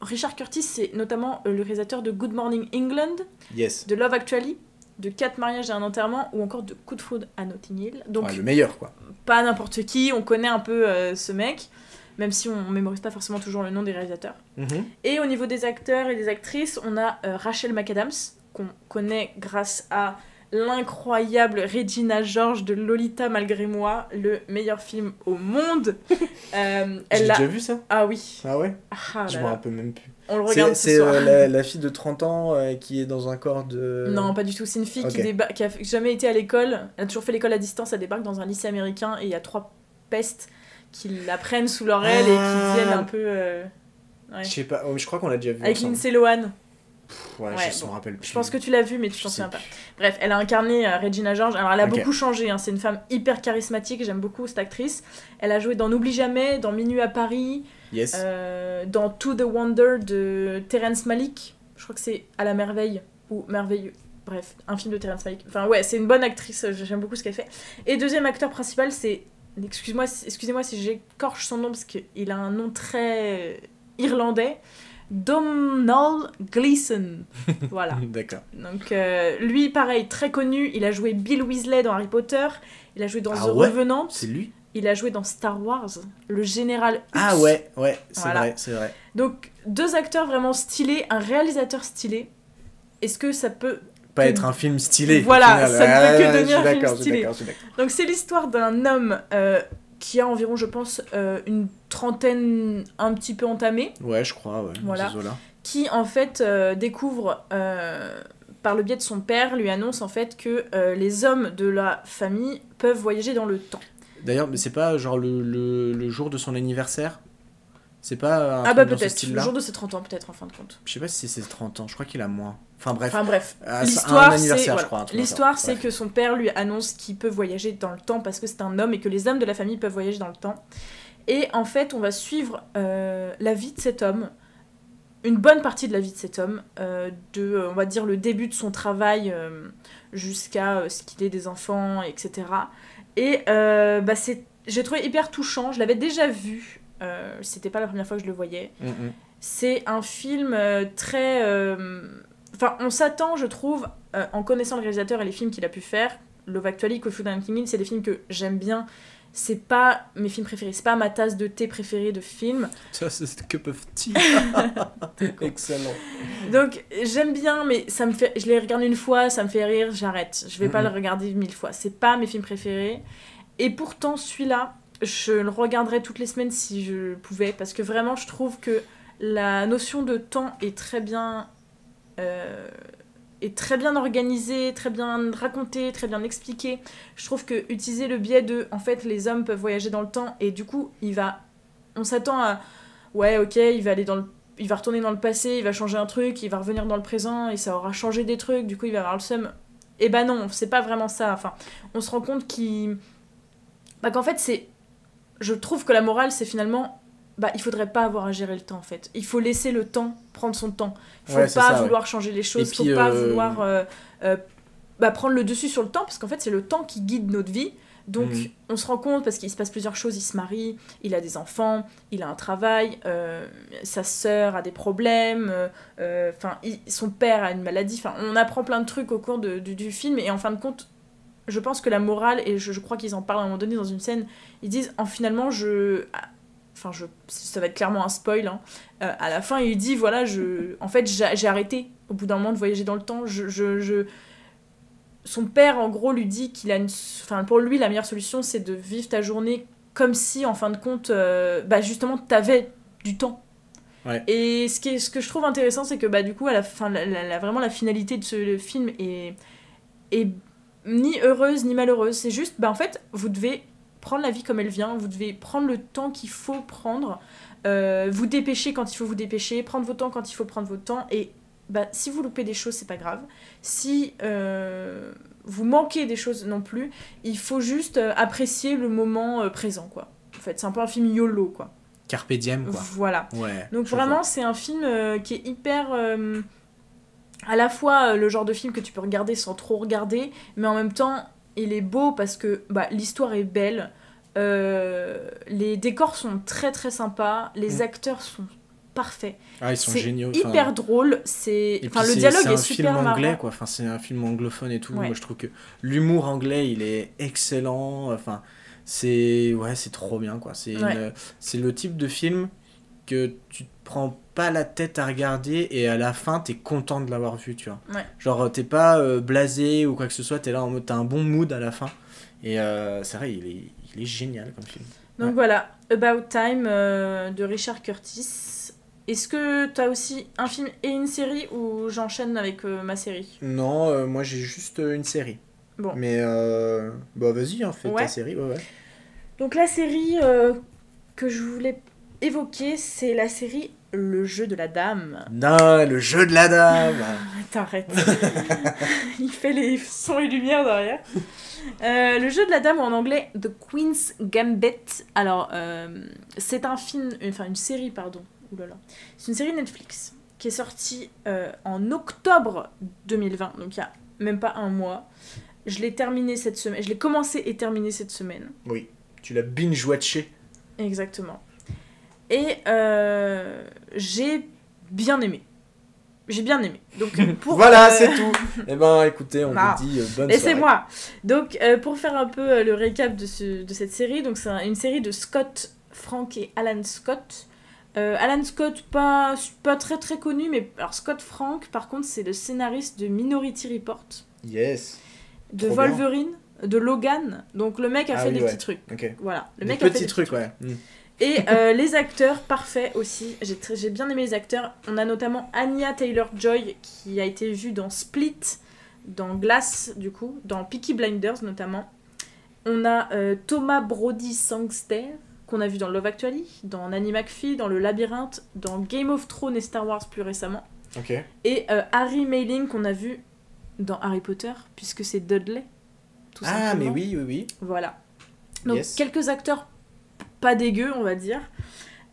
Richard Curtis, c'est notamment euh, le réalisateur de Good Morning England, Yes. de Love Actually, de Quatre mariages et un enterrement ou encore de Coup de foudre à Notting Hill. Donc, Ouais, le meilleur, quoi. pas n'importe qui, on connaît un peu euh, ce mec, même si on mémorise pas forcément toujours le nom des réalisateurs. Mhm. Et au niveau des acteurs et des actrices, on a euh, Rachel McAdams, qu'on connaît grâce à l'incroyable Regina George de Lolita malgré moi, le meilleur film au monde. Euh, J'ai elle a... déjà vu ça Ah oui, Ah ouais Ah Je me rappelle même plus. on le regarde ce c'est, soir. euh, la, la fille de 30 ans euh, qui est dans un corps de. Non, pas du tout. C'est une fille qui, déba- qui a jamais été à l'école. Elle a toujours fait l'école à distance. Elle débarque dans un lycée américain et il y a trois pestes qui la prennent sous leur aile et Ah. qui viennent un peu. euh, ouais. Je sais pas, oh, je crois qu'on l'a déjà vu. Avec. Lindsay Lohan. Pff, Ouais, Ouais, je m'en rappelle plus. Je pense que tu l'as vu, mais tu t'en souviens pas. Bref, elle a incarné euh, Regina George. Alors, elle a beaucoup changé. hein. C'est une femme hyper charismatique. J'aime beaucoup cette actrice. Elle a joué dans N'oublie jamais, dans Minuit à Paris, Yes. euh, dans To the Wonder de Terrence Malick. Je crois que c'est À la merveille ou Merveilleux. Bref, un film de Terrence Malick. Enfin, ouais, c'est une bonne actrice. J'aime beaucoup ce qu'elle fait. Et deuxième acteur principal, c'est excuse-moi excusez-moi si j'écorche son nom parce qu'il a un nom très irlandais. Domhnall Gleeson. Voilà. D'accord. Donc euh, lui, pareil, très connu. Il a joué Bill Weasley dans Harry Potter. Il a joué dans Ah The ouais Revenant. C'est lui? Il a joué dans Star Wars, le général. Hux. Ah ouais, ouais, c'est Voilà. vrai, c'est vrai. Donc deux acteurs vraiment stylés, un réalisateur stylé. Est-ce que ça peut Pas Que- être un film stylé. Voilà, ça ne peut que je suis devenir un film stylé. Donc c'est l'histoire d'un homme euh, qui a environ, je pense, euh, une trentaine un petit peu entamée, Ouais, je crois, ouais. Voilà. qui en fait euh, découvre par le biais de son père, lui annonce en fait que les hommes de la famille peuvent voyager dans le temps. D'ailleurs, mais c'est pas genre le, le, le jour de son anniversaire C'est pas un ah bah peut-être, le jour de ses 30 ans peut-être en fin de compte. Je sais pas si c'est 30 ans, je crois qu'il a moins. Enfin bref, Enfin bref, Ah, l'histoire c'est voilà. l'histoire que son père lui annonce qu'il peut voyager dans le temps parce que c'est un homme et que les hommes de la famille peuvent voyager dans le temps. Et en fait, on va suivre euh, la vie de cet homme, une bonne partie de la vie de cet homme, euh, de, euh, on va dire, le début de son travail euh, jusqu'à ce qu'il ait des enfants, etc. Et bah, c'est, j'ai trouvé hyper touchant. Je l'avais déjà vu. Euh, c'était pas la première fois que je le voyais. Mm. C'est un film euh, très. euh, Enfin, on s'attend, je trouve, en connaissant le réalisateur et les films qu'il a pu faire. Love Actually, Kung Fu and King In, c'est des films que j'aime bien. C'est pas mes films préférés, c'est pas ma tasse de thé préférée de film. Ça, c'est que peuvent-ils Excellent. Donc j'aime bien, mais ça me fait. Je les regarde une fois, ça me fait rire, j'arrête. Je vais pas le regarder mille fois. C'est pas mes films préférés. Et pourtant, celui-là, je le regarderais toutes les semaines si je pouvais, parce que vraiment, je trouve que la notion de temps est très bien. euh, est très bien organisée, très bien racontée, très bien expliquée. Je trouve que utiliser le biais de, en fait, les hommes peuvent voyager dans le temps et du coup, il va, on s'attend à, ouais, ok, il va aller dans le il va retourner dans le passé, il va changer un truc, il va revenir dans le présent et ça aura changé des trucs, du coup il va avoir le seum. Et bah non, c'est pas vraiment ça. Enfin, on se rend compte qu'il. Bah qu'en fait, c'est. Je trouve que la morale, c'est finalement. Bah, il faudrait pas avoir à gérer le temps en fait. Il faut laisser le temps prendre son temps. Il faut Ouais, pas ça, ouais. vouloir changer les choses, Et faut pas euh, vouloir euh, euh, bah, prendre le dessus sur le temps, parce qu'en fait, c'est le temps qui guide notre vie. Donc, Mhm. on se rend compte parce qu'il se passe plusieurs choses. Il se marie, il a des enfants, il a un travail, sa sœur a des problèmes, enfin, il- son père a une maladie. Enfin, on apprend plein de trucs au cours de- du, du film. Et en fin de compte, je pense que la morale, et je, je crois qu'ils en parlent à un moment donné dans une scène, ils disent, en finalement, je. Enfin, je, ça va être clairement un spoil. hein. Euh, à la fin, il dit voilà, je, en fait, j'ai j'ai arrêté au bout d'un moment de voyager dans le temps. Je, je, je- Son père, en gros, lui dit qu'il a une. Enfin, pour lui, la meilleure solution, c'est de vivre ta journée comme si, en fin de compte, euh, bah, justement, t'avais du temps. Ouais. Et ce, qui est, ce que je trouve intéressant, c'est que bah, du coup, à la fin, la, la- la- vraiment la finalité de ce film est, est ni heureuse ni malheureuse. C'est juste, bah, en fait, vous devez prendre la vie comme elle vient, vous devez prendre le temps qu'il faut prendre, euh, vous dépêcher quand il faut vous dépêcher, prendre votre temps quand il faut prendre votre temps. Et bah, si vous loupez des choses, c'est pas grave. Si euh, vous manquez des choses non plus, il faut juste euh, apprécier le moment présent, quoi. En fait, c'est un peu un film YOLO, quoi. Carpe diem, quoi. Voilà. Ouais. Donc vraiment, c'est un film euh, qui est hyper... à la fois euh, le genre de film que tu peux regarder sans trop regarder, mais en même temps, il est beau parce que bah, l'histoire est belle, euh, les décors sont très très sympas, les Mm. acteurs sont parfaits. Ah, ils sont géniaux. hyper drôle, c'est... Enfin, le dialogue c'est est, un super film anglais, marrant. quoi. Enfin, c'est un film anglophone et tout. Ouais. Moi, je trouve que l'humour anglais, il est excellent. Enfin, c'est ouais, c'est trop bien, quoi. C'est Ouais. une- c'est le type de film que tu te prends pas la tête à regarder et à la fin, t'es content de l'avoir vu, tu vois. Ouais. Genre, t'es pas euh, blasé ou quoi que ce soit. T'es là en mode, t'as un bon mood à la fin. Et euh, c'est vrai, il est, il est génial comme film. Donc Ouais. voilà, About Time euh, de Richard Curtis. Est-ce que t'as aussi un film et une série ou j'enchaîne avec euh, ma série? Non, euh, moi j'ai juste euh, une série. Bon. Mais euh, bah vas-y, hein, fais Ouais. ta série. Donc la série euh, que je voulais évoquer, c'est la série Le jeu de la dame. Non, le jeu de la dame T'arrêtes. Il fait les sons et lumières derrière. Euh, le jeu de la dame ou en anglais The Queen's Gambit. Alors, euh, c'est un film, enfin une série, pardon. Oulala. C'est une série Netflix qui est sortie euh, en octobre 2020, donc il y a même pas un mois. Je l'ai terminé cette semaine. Je l'ai commencé et terminé cette semaine. Oui. tu l'as binge-watché. Exactement. Et euh, j'ai bien aimé. J'ai bien aimé. Donc, pour, voilà, euh, c'est tout. Eh ben, écoutez, on vous dit euh, bonne soirée. Laissez-moi. Donc, euh, pour faire un peu le récap de, ce, de cette série, donc c'est un- une série de Scott Frank et Alan Scott. Alan Scott, pas, pas très très connu, mais alors Scott Frank, par contre, c'est le scénariste de Minority Report, Yes. de Trop bien. Wolverine, de Logan. Donc, le mec a Ah fait oui, des ouais. petits trucs. Ok. Voilà. Le Des mec a fait petits des trucs, ouais. Mm. Et euh, les acteurs, parfaits aussi. J'ai bien aimé les acteurs. On a notamment Anya Taylor-Joy qui a été vue dans Split, dans Glass du coup, dans Peaky Blinders notamment. On a euh, Thomas Brody Sangster qu'on a vu dans Love Actually, dans Nanny McPhee, dans Le Labyrinthe, dans Game of Thrones et Star Wars plus récemment. Ok. Et euh, Harry Mayling qu'on a vu dans Harry Potter, puisque c'est Dudley. Tout Ah, mais oui, oui, oui. Voilà. Donc Yes. quelques acteurs pas dégueux, on va dire.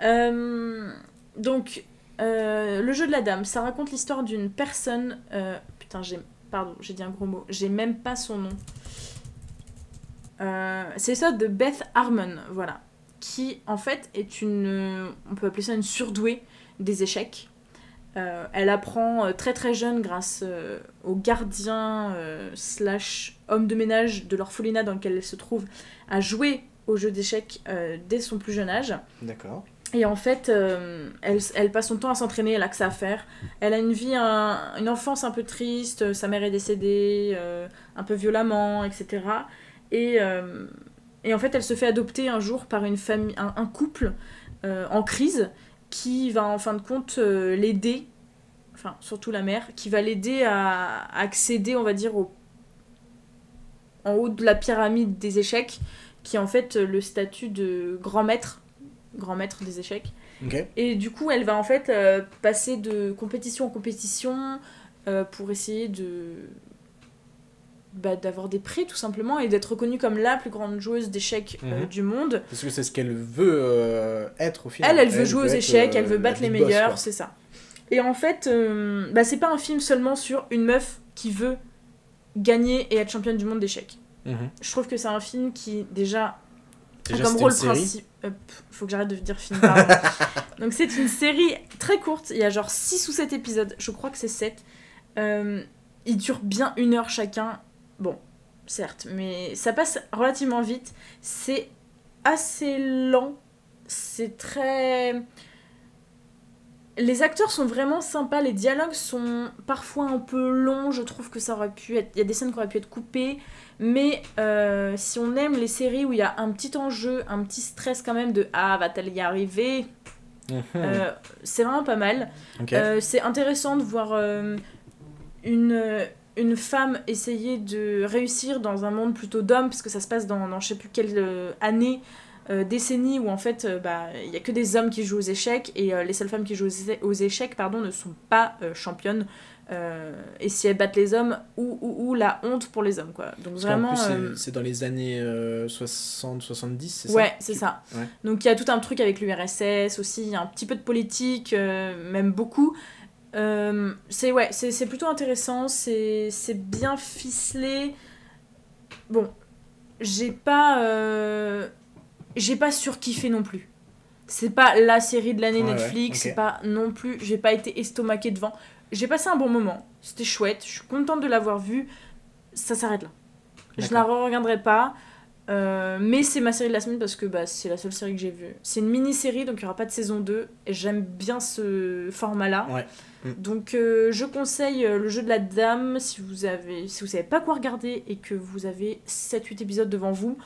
Euh, donc euh, le jeu de la dame, ça raconte l'histoire d'une personne. euh, putain, j'ai pardon, j'ai dit un gros mot. J'ai même pas son nom. C'est l'histoire de Beth Harmon, voilà, qui en fait est une, on peut appeler ça une surdouée des échecs. Elle apprend très très jeune grâce au gardien slash homme de ménage de l'orphelinat dans lequel elle se trouve à jouer au jeu d'échecs euh, dès son plus jeune âge. D'accord. Et en fait, euh, elle, elle passe son temps à s'entraîner, elle a que ça à faire. Elle a une vie, un- une enfance un peu triste, euh, sa mère est décédée, euh, un peu violemment, etc. Et, et en fait, elle se fait adopter un jour par une famille, un, un couple en crise qui va en fin de compte l'aider, enfin surtout la mère, qui va l'aider à, à accéder, on va dire, au, en haut de la pyramide des échecs, qui est en fait le statut de grand maître, grand maître des échecs. Et du coup, elle va en fait euh, passer de compétition en compétition euh, pour essayer de bah, d'avoir des prix tout simplement et d'être reconnue comme la plus grande joueuse d'échecs euh, Mhm. du monde. Parce que c'est ce qu'elle veut euh, être au final. Elle, elle veut jouer aux échecs, euh, elle veut battre les meilleurs, c'est ça. Et en fait, euh, bah, c'est pas un film seulement sur une meuf qui veut gagner et être championne du monde d'échecs. Mhm. Je trouve que c'est un film qui déjà Déjà, comme rôle principal. faut que j'arrête de dire film. Donc c'est une série très courte, il y a genre 6 ou 7 épisodes, je crois que c'est 7. Euh, ils durent bien une heure chacun. Bon, certes, mais ça passe relativement vite. C'est assez lent, c'est très... Les acteurs sont vraiment sympas, les dialogues sont parfois un peu longs, je trouve que ça aurait pu être... Il y a des scènes qui auraient pu être coupées, mais euh, si on aime les séries où il y a un petit enjeu, un petit stress quand même de ah va-t-elle y arriver, Mhm. euh, c'est vraiment pas mal. Euh, c'est intéressant de voir une, une femme essayer de réussir dans un monde plutôt d'hommes, parce que ça se passe dans, dans je sais plus quelle année, euh, décennie, où en fait euh, bah, il y a que des hommes qui jouent aux échecs, et euh, les seules femmes qui jouent aux, échecs pardon, ne sont pas euh, championnes. Euh, et si elles battent les hommes, ou, ou, ou la honte pour les hommes. Quoi. Donc vraiment... c'est- euh, dans les années 60-70, c'est ça? Ouais, c'est ça. Ouais. Donc il y a tout un truc avec l'URSS aussi, il y a un petit peu de politique, euh, même beaucoup. Euh, c'est ouais, c'est plutôt intéressant, c'est c'est bien ficelé. Bon, j'ai pas euh, j'ai pas surkiffé non plus. C'est pas la série de l'année Ouais, Netflix, c'est pas non plus, j'ai pas été estomaqué devant. J'ai passé un bon moment, c'était chouette, je suis contente de l'avoir vu. Ça s'arrête là. Je la re-regarderai pas. Euh, mais c'est ma série de la semaine parce que bah, c'est la seule série que j'ai vue. C'est une mini-série, donc il n'y aura pas de saison 2. Et j'aime bien ce format-là. Ouais. Mm. Donc euh, je conseille euh, le jeu de la dame si vous avez si vous savez pas quoi regarder et que vous avez 7-8 épisodes devant vous.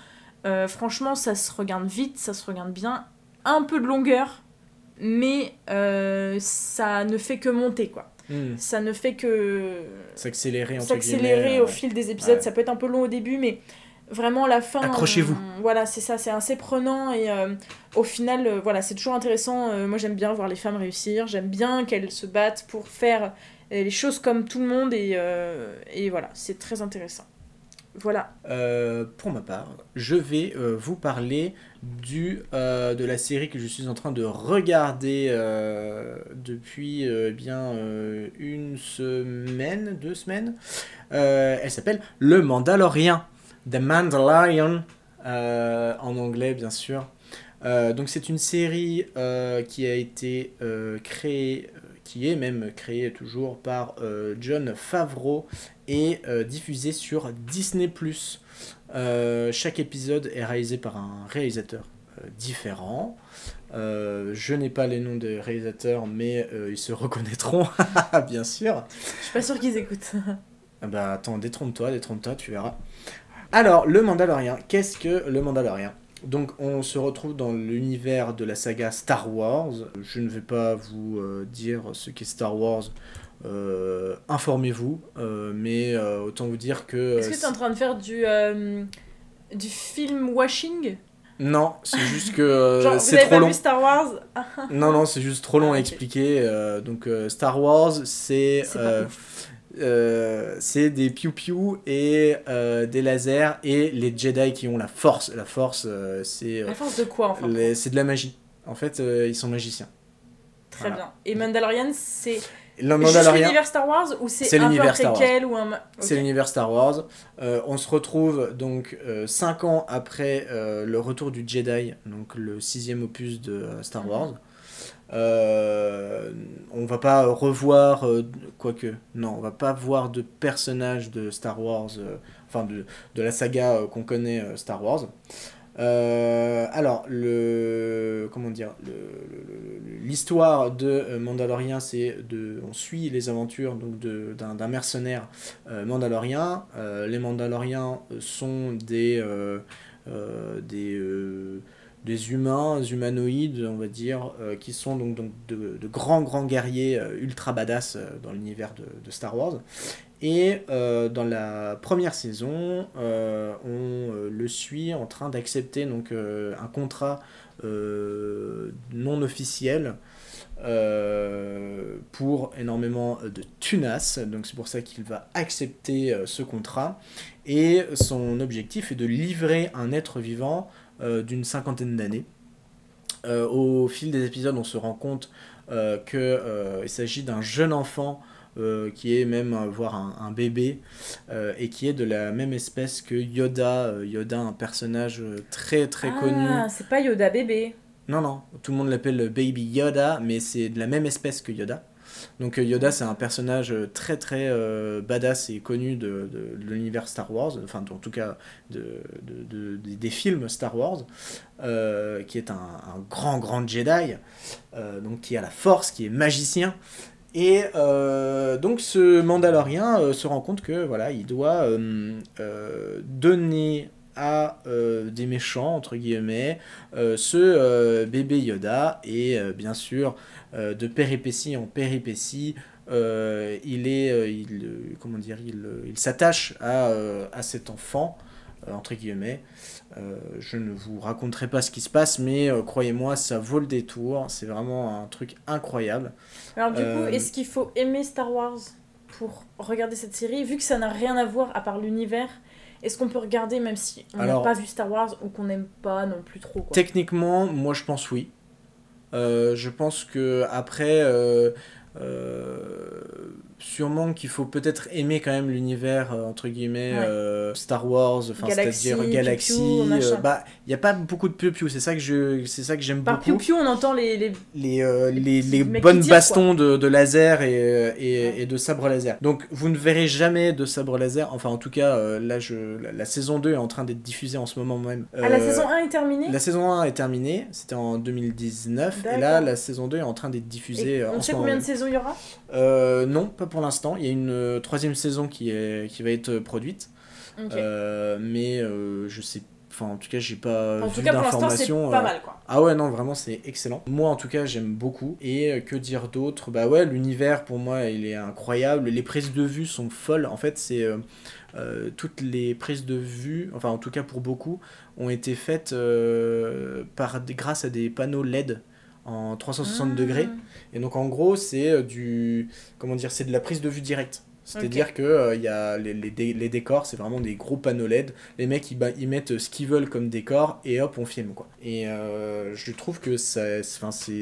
Euh, franchement, ça se regarde vite, ça se regarde bien. Un peu de longueur, mais euh, ça ne fait que monter, quoi. Mhm. Ça ne fait que S'accélérer, s'accélérer au fil des épisodes. Ouais. Ça peut être un peu long au début, mais vraiment la fin. Accrochez-vous. euh, voilà, c'est ça, c'est assez prenant et euh, au final, euh, voilà, c'est toujours intéressant. Moi, j'aime bien voir les femmes réussir. J'aime bien qu'elles se battent pour faire les choses comme tout le monde et, et voilà, c'est très intéressant. Voilà. Euh, pour ma part, je vais euh, vous parler du, euh, de la série que je suis en train de regarder depuis euh, bien une semaine, deux semaines. Elle s'appelle Le Mandalorian, The Mandalorian. en anglais bien sûr. Donc c'est une série qui a été créée, qui est même créée toujours par John Favreau et euh, diffusée sur Disney +. chaque épisode est réalisé par un réalisateur euh, différent. Euh, je n'ai pas les noms des réalisateurs, mais euh, ils se reconnaîtront, bien sûr. Je suis pas sûre qu'ils écoutent. Ah bah attends, détrompe-toi, détrompe-toi, tu verras. Alors, le Mandalorien, qu'est-ce que le Mandalorien Donc, on se retrouve dans l'univers de la saga Star Wars. Je ne vais pas vous euh, dire ce qu'est Star Wars. Euh, Informez-vous, euh, mais euh, autant vous dire que. Est-ce que t'es en train de faire du, du film washing? Non, c'est juste que Genre, vous c'est avez trop pas long. vu Star Wars? Ah, Non, non, c'est juste trop long Ah, à ok. expliquer. donc, Star Wars, c'est. C'est des piou-piou et des lasers et les Jedi qui ont la force. La force, c'est La force de quoi, enfin? les- c'est de la magie. En fait, ils sont magiciens. Très voilà. bien. Et Mandalorian, c'est Le Mandalorian, l'univers Star Wars ou c'est un peu Wars. préquel ou un... c'est l'univers Star Wars. Euh, on se retrouve donc 5 ans après euh, le retour du Jedi, donc le sixième opus de euh, Star Mhm. Wars. Euh, on va pas revoir, euh, quoique, non, on va pas voir de personnages de Star Wars, euh, enfin de, de la saga euh, qu'on connaît euh, Star Wars. Euh, alors, le, comment dire, l'histoire de euh, Mandalorian, c'est de, on suit les aventures donc d'un, mercenaire euh, mandalorien. Euh, les Mandaloriens sont des, des, des humains, humanoïdes, on va dire, qui sont donc, donc de, de grands, grands guerriers ultra badass dans l'univers de Star Wars. Et euh, dans la première saison, euh, on euh, le suit en train d'accepter donc un contrat non officiel pour énormément de tunas. Donc c'est pour ça qu'il va accepter ce contrat. Et son objectif est de livrer un être vivant d'une cinquantaine d'années. Au fil des épisodes, on se rend compte qu'il s'agit d'un jeune enfant euh, qui est même, voire un, un bébé, euh, et qui est de la même espèce que Yoda. Euh, Yoda, un personnage très très connu. Ah, c'est pas Yoda bébé. Non, non, tout le monde l'appelle Baby Yoda, mais c'est de la même espèce que Yoda. Donc Yoda, c'est un personnage très très badass et connu de, de- de l'univers Star Wars, enfin en tout cas de, de- de- des- films Star Wars, qui est un, un grand grand Jedi, donc qui a la force, qui est magicien. Et euh, donc ce Mandalorien euh, se rend compte que voilà, il doit euh, donner à des méchants entre guillemets ce bébé Yoda. Et bien sûr de péripétie en péripétie il est il comment dire il, il s'attache à, à cet enfant entre guillemets je ne vous raconterai pas ce qui se passe mais euh, croyez-moi ça vaut le détour. C'est vraiment un truc incroyable. Alors du coup, Euh, est-ce qu'il faut aimer Star Wars pour regarder cette série Vu que ça n'a rien à voir à part l'univers, est-ce qu'on peut regarder même si on n'a pas vu Star Wars ou qu'on n'aime pas non plus trop quoi? Techniquement, moi je pense oui. Euh, je pense que après, euh, euh, sûrement qu'il faut peut-être aimer quand même l'univers euh, entre guillemets Ouais. euh, Star Wars, enfin Galaxy, c'est-à-dire Galaxy. euh, bah, il y a pas beaucoup de piou piou. C'est ça que je, c'est ça que j'aime Par beaucoup. Piu Piu, on entend les, les... les, bonnes tirent, bastons de, de laser et, et, Ouais. et de sabre laser. Donc vous ne verrez jamais de sabre laser. Enfin en tout cas, là je, la, la saison 2 est en train d'être diffusée en ce moment même. Ah, la saison 1 est terminée? la saison 1 est terminée, c'était en 2019, et là la saison 2 est en train d'être diffusée Et On en ce sait combien de saisons il y aura? Euh, non, pas pour l'instant. Il y a une euh, troisième saison qui, est, qui va être produite. Euh, mais euh, je sais. Enfin, en tout cas, j'ai pas En vu tout cas, pour c'est pas mal quoi. Ah ouais, non, vraiment, c'est excellent. Moi, en tout cas, j'aime beaucoup. Et que dire d'autre? Bah ouais, l'univers, pour moi, il est incroyable. Les prises de vue sont folles. En fait, c'est... euh, toutes les prises de vue, enfin en tout cas pour beaucoup, ont été faites par, grâce à des panneaux LED en 360 Ah. degrés. Et donc en gros, c'est euh, du comment dire, c'est de la prise de vue directe. C'est-à-dire que euh, y a les, les, dé- les décors, c'est vraiment des gros panneaux LED. Les mecs, ils, ils mettent ce qu'ils veulent comme décor et hop, on filme quoi. Et euh, je trouve que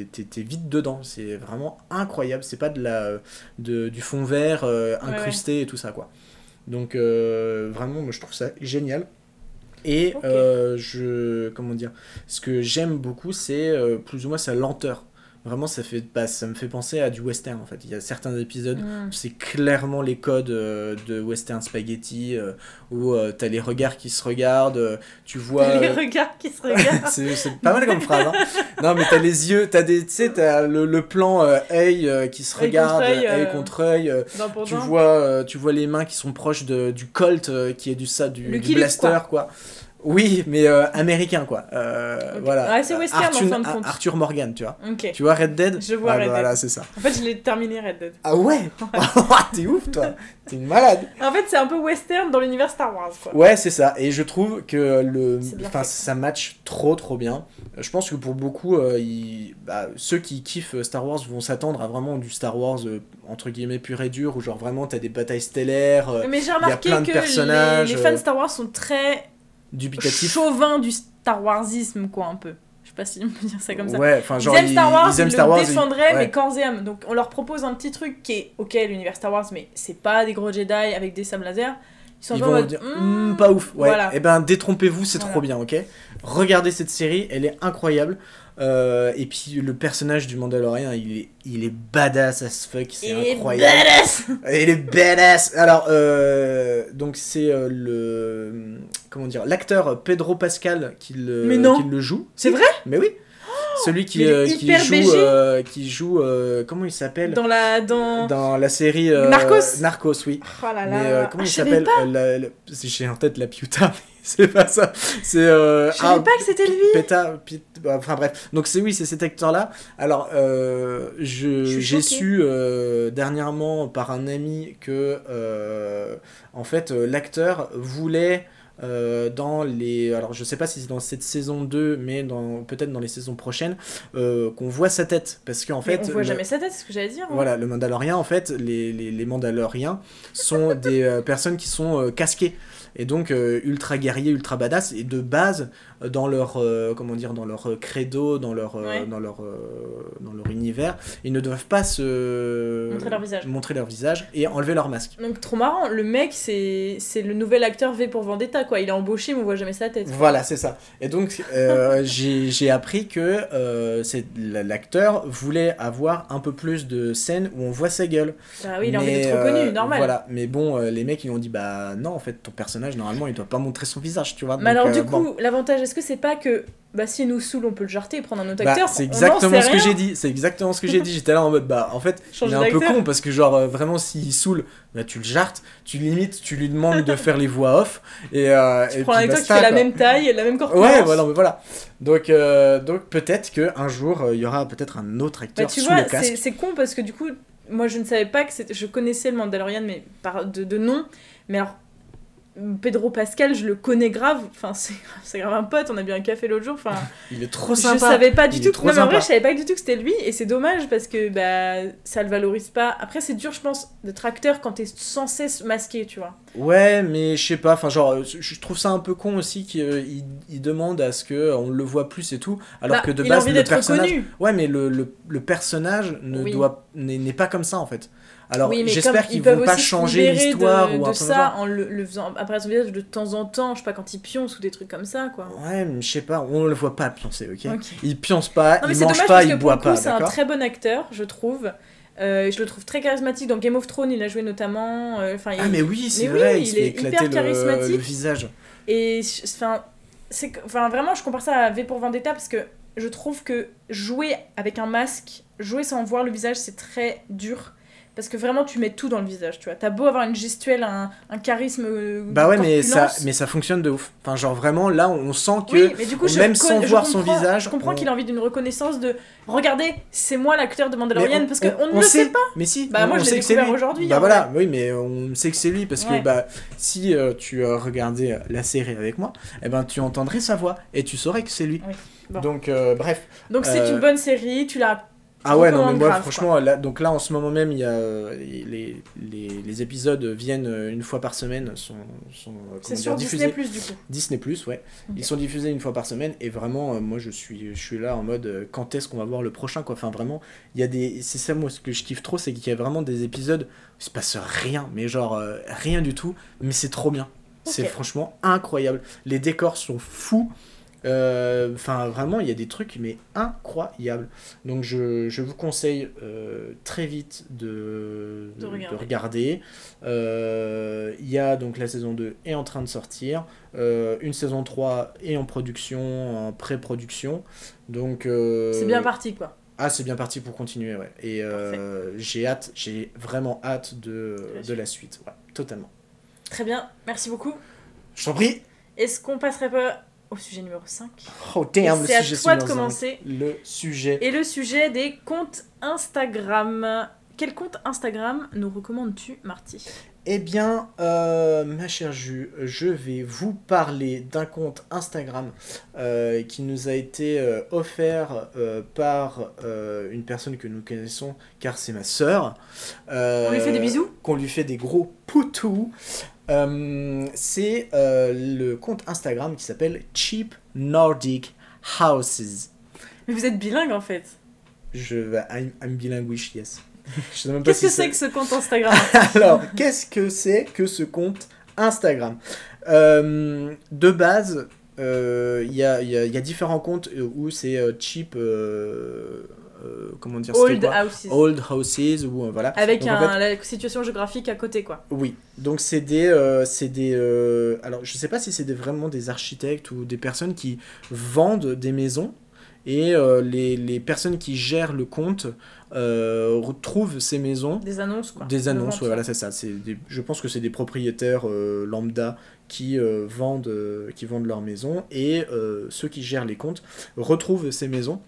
t'es, vite dedans. C'est vraiment incroyable. C'est pas de la, de, du fond vert euh, Ouais, incrusté et tout ça quoi. Donc euh, vraiment, moi je trouve ça génial. Et euh, je. Comment dire Ce que j'aime beaucoup, c'est euh, plus ou moins sa lenteur. Vraiment, ça, fait, bah, ça me fait penser à du western en fait. Il y a certains épisodes Mm. c'est clairement les codes euh, de western spaghetti euh, où euh, t'as les regards qui se regardent, tu vois. Les regards qui se regardent. c'est pas mal comme phrase. Hein. Non, mais t'as les yeux, t'as des, tu sais, t'as le, le plan œil qui se Œil regarde, contre œil, contre œil. tu vois, tu vois les mains qui sont proches de, du Colt, qui est du ça, du, blaster, quoi. Oui, mais euh, américain, quoi. Euh. Voilà. Ouais, c'est western, en Arthur, fin de compte. Arthur Morgan, tu vois. Ok. Tu vois Red Dead? Je vois Ah, Red Dead. Voilà, c'est ça. En fait, je l'ai terminé Red Dead. Ah ouais T'es ouf, toi. T'es une malade. En fait, c'est un peu western dans l'univers Star Wars, quoi. Ouais, c'est ça. Et je trouve que le, enfin, ça match trop, trop bien. Euh, Je pense que pour beaucoup, euh, ils- bah, ceux qui kiffent Star Wars vont s'attendre à vraiment du Star Wars entre guillemets pur et dur, où genre vraiment t'as des batailles stellaires, Mais j'ai remarqué plein de que personnages, les, les fans de Star Wars sont très dubitatifs. chauvins du Star Warsisme, quoi, un peu. Je sais pas si on peut dire ça comme ça. Ouais, enfin Ils genre aiment Star Wars, ils aiment ils Star le Wars. ils- défendraient, ouais. mais corps et âme. Donc on leur propose un petit truc qui est, ok, l'univers Star Wars, mais c'est pas des gros Jedi avec des sables laser. Ils sont Ils vont mode, dire hmm, Hmm, pas ouf. Ouais. Voilà. Et ben détrompez-vous, c'est Voilà. trop bien, ok. Regardez cette série, elle est incroyable. Euh, et puis le personnage du Mandalorien, il est, il est badass as fuck, c'est incroyable. badass Il est badass. Alors euh, donc c'est euh, le comment dire l'acteur Pedro Pascal qui le, qui joue. C'est vrai? Mais oui. Celui qui, est euh, qui joue BG. euh, qui joue euh, comment il s'appelle? Dans la. Dans... dans la série euh, Narcos Narcos, oui. Oh là là. Mais euh, Ah, comment il s'appelle? euh, J'ai en tête la Piuta, mais c'est pas ça. C'est euh, Je savais pas que c'était lui. Peta, bah, enfin bref. Donc c'est oui, c'est cet acteur-là. Alors euh, j'ai su euh, dernièrement par un ami que euh, en fait euh, l'acteur voulait euh, dans les alors je sais pas si c'est dans cette saison 2 mais dans peut-être dans les saisons prochaines euh, qu'on voit sa tête parce qu'en Mais fait on voit le- jamais sa tête, c'est ce que j'allais dire. hein. voilà, le Mandalorien, en fait, les, les, les Mandaloriens sont des euh, personnes qui sont casquées et donc euh, ultra guerriers, ultra badass et de base dans leur euh, comment dire dans leur euh, credo, dans leur euh, Ouais. dans leur euh, dans leur univers, ils ne doivent pas se Montrer leur visage. montrer leur visage et enlever leur masque. Donc trop marrant, le mec c'est c'est le nouvel acteur V pour Vendetta quoi, il est embauché mais on voit jamais sa tête. Voilà, c'est ça. Et donc, euh, j'ai appris que euh, c'est- l'acteur voulait avoir un peu plus de scènes où on voit sa gueule. Bah oui, il a envie d'être euh, reconnu, normal. Voilà, mais bon, euh, les mecs ils ont dit bah non, en fait, ton personnage normalement il doit pas montrer son visage, tu vois. Mais donc, alors euh, du bon. coup, l'avantage est-ce que c'est pas que bah si nous saoule on peut le jarter et prendre un autre Bah, acteur c'est exactement ce que j'ai dit. C'est exactement ce que j'ai dit. J'étais là en mode bah en fait Changer il est un peu con parce que genre euh, vraiment s'il saoule, bah tu le jartes, tu limites, tu lui demandes de faire les voix off et euh, Tu et prends un puis acteur qui basta, fait la même taille, la même corpulence. Ouais, voilà, mais voilà. Donc, euh, donc peut-être que un jour euh, il y aura peut-être un autre Bah acteur tu sous vois, le casque. c'est con parce que du coup, moi je ne savais pas que. Je connaissais le Mandalorian mais par... de, de nom, mais alors Pedro Pascal, je le connais grave, enfin c'est grave un pote, on a bu un café l'autre jour, enfin Il est trop je sympa. savais pas du Il tout, non, mais en vrai sympa. je savais pas du tout que c'était lui et c'est dommage parce que bah ça le valorise pas. Après c'est dur je pense d'être acteur quand t'es censé se masquer, tu vois. Ouais, mais je sais pas. Enfin, genre, euh, je trouve ça un peu con aussi qu'il il demande à ce que euh, on le voit plus et tout, alors Bah, que de il a base envie le d'être personnage. reconnu. Ouais, mais le, le, le personnage ne Oui. doit n'est pas comme ça en fait. Alors oui, j'espère qu'ils vont pas changer l'histoire ou un de ça en le, le faisant apparaître son visage de temps en temps, je sais pas quand il pionce ou des trucs comme ça quoi. Ouais, mais je sais pas, on le voit pas pioncer, ok, Ok. Il pionce pas, Non mais il mange dommage pas, il boit pas, c'est un très bon acteur, je trouve. Euh, je le trouve très charismatique dans Game of Thrones, il a joué notamment. euh, Enfin, Ah il- mais oui, c'est vrai, oui, il il est hyper charismatique. le visage. Et enfin vraiment, je compare ça à V pour Vendetta parce que je trouve que jouer avec un masque, jouer sans voir le visage, c'est très dur. Parce que vraiment, tu mets tout dans le visage, tu vois. T'as beau avoir une gestuelle, un, un charisme. euh, Bah ouais, mais ça, mais ça fonctionne de ouf. Enfin, genre vraiment, là, on sent que Oui, mais du coup, même sans voir son visage, je comprends on- qu'il a envie d'une reconnaissance de regardez, c'est moi l'acteur de Mandalorian, on- parce qu'on on- ne on le sait sait pas. Mais si, Bah, moi, je l'ai découvert aujourd'hui, Bah voilà, oui, mais on sait que c'est lui parce Ouais. que bah si euh, tu euh, regardais la série avec moi, eh ben tu entendrais sa voix et tu saurais que c'est lui. Oui, bon. Donc euh, bref. Donc c'est une bonne série, tu l'as. Ah ouais, non mais moi grave, franchement, là, donc là en ce moment même, il y a euh, les, les, les épisodes viennent euh, une fois par semaine, sont, sont euh, C'est sur diffusés. Disney Plus du coup. Disney Plus, ouais. Ils sont diffusés une fois par semaine et vraiment, moi je suis, je suis là en mode quand est-ce qu'on va voir le prochain quoi. Enfin vraiment, il y a des, c'est ça moi ce que je kiffe trop, c'est qu'il y a vraiment des épisodes où il se passe rien, mais genre euh, rien du tout, mais c'est trop bien. C'est franchement incroyable. Les décors sont fous. Euh, Enfin, vraiment, il y a des trucs, mais incroyables. Donc, je, je vous conseille euh, très vite de, De regarder. regarder. Euh, Il y a donc la saison 2 est en train de sortir. Une saison 3 est en production, en pré-production. Donc, C'est bien parti, quoi. ah, c'est bien parti pour continuer, ouais. Et euh, j'ai hâte, j'ai vraiment hâte de, la de la suite. Ouais, totalement. Très bien, merci beaucoup. Je t'en prie. Est-ce qu'on passerait pas au sujet numéro 5 Oh damn, le C'est à sujet toi de commencer. Le sujet. Et le sujet des comptes Instagram. Quel compte Instagram nous recommandes-tu, Marty? Eh bien, euh, ma chère Ju, je vais vous parler d'un compte Instagram euh, qui nous a été euh, offert par une personne que nous connaissons, car c'est ma sœur. On lui fait des bisous? Qu'on lui fait des gros poutous. Euh, c'est euh, le compte Instagram qui s'appelle Cheap Nordic Houses. Mais vous êtes bilingue en fait. Je vais. I'm, I'm bilinguish, yes. Je sais même pas Qu'est-ce que c'est que ce compte Instagram Alors, qu'est-ce que c'est que ce compte Instagram? Euh, De base, euh, il y, a, y a- il y a différents comptes euh, où c'est euh, cheap. Euh, comment dire Old quoi Houses. Old houses ou euh, voilà. Avec Donc, en un- fait, la situation géographique à côté, quoi. oui, donc c'est des, euh, c'est des, alors je sais pas si c'est des, vraiment des architectes ou des personnes qui vendent des maisons et les, les personnes qui gèrent le compte retrouvent ces maisons Des annonces, quoi. des de annonces, ouais, voilà, c'est ça. C'est des- je pense que c'est des propriétaires lambda qui, vendent, qui vendent leurs maisons et ceux qui gèrent les comptes retrouvent ces maisons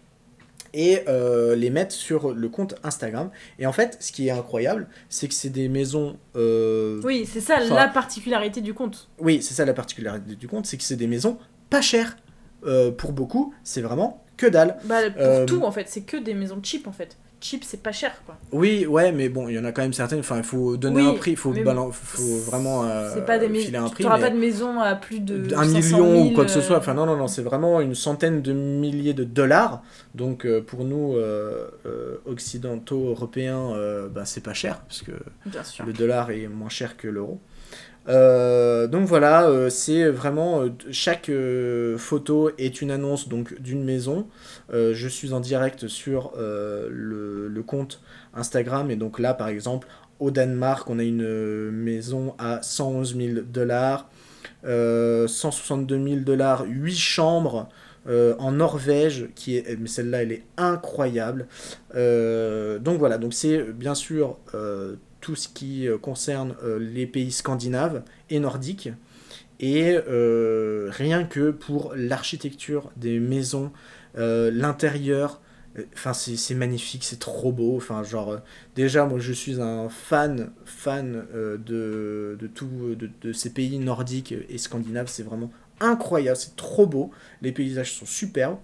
et euh, les mettent sur le compte Instagram. Et en fait, ce qui est incroyable, c'est que c'est des maisons. euh, Oui, c'est ça la particularité du compte. oui, c'est ça la particularité du compte, c'est que c'est des maisons pas chères. Euh, pour beaucoup, c'est vraiment que dalle. Bah, pour tout, en fait, c'est que des maisons cheap, en fait. Cheap, c'est pas cher, quoi. Oui, ouais, mais bon, il y en a quand même certaines. Enfin, il faut donner Oui, un prix, il faut, mais balan- faut vraiment euh, c'est pas des filer un prix. Tu mais- pas de maison à plus de. un 500 million 000, ou quoi que ce soit. euh, Enfin, non, non, non, c'est vraiment une centaine de milliers de dollars. Donc, euh, pour nous, euh, occidentaux, européens, bah, c'est pas cher, parce que Bien sûr. le dollar est moins cher que l'euro. Euh, donc voilà, euh, c'est vraiment euh, chaque photo est une annonce donc d'une maison. Je suis en direct sur le, compte Instagram et donc là par exemple au Danemark on a une maison à 111 000 dollars, euh, 162 000 dollars, 8 chambres. en Norvège, qui est, mais celle-là, elle est incroyable. Donc voilà, donc c'est bien sûr tout ce qui euh, concerne euh, les pays scandinaves et nordiques. Et euh, rien que pour l'architecture des maisons, l'intérieur, enfin c'est magnifique, c'est trop beau. Genre déjà moi je suis un fan fan de de tout de ces pays nordiques et scandinaves, c'est vraiment incroyable, c'est trop beau. Les paysages sont superbes.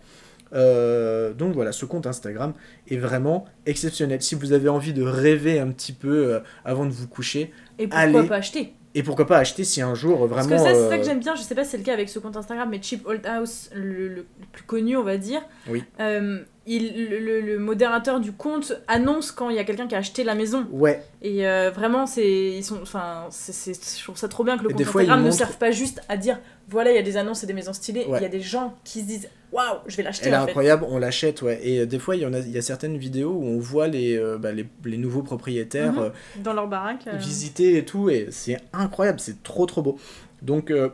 Euh, donc voilà, ce compte Instagram est vraiment exceptionnel. Si vous avez envie de rêver un petit peu euh, avant de vous coucher, Et pourquoi Allez. pas acheter? Et pourquoi pas acheter si un jour euh, Parce vraiment. que ça, c'est ça euh, que j'aime bien. Je sais pas si c'est le cas avec ce compte Instagram, mais Cheap Old House, le, le- plus connu, on va dire. Oui. Euh, il, le, modérateur du compte annonce quand il y a quelqu'un qui a acheté la maison. Ouais, Et euh, vraiment, c'est, ils sont, enfin, c'est, je trouve ça trop bien que le compte fois, Instagram ne montrent- serve pas juste à dire voilà, il y a des annonces et des maisons stylées. Il Ouais. y a des gens qui se disent waouh, je vais l'acheter elle est en fait. incroyable, on l'achète, ouais. Et euh, des fois, il y, en a, il y a certaines vidéos où on voit les, euh, bah, les, les nouveaux propriétaires Mhm. euh, Dans leur baraque. euh, visiter et tout, et c'est incroyable, c'est trop trop beau. Donc euh,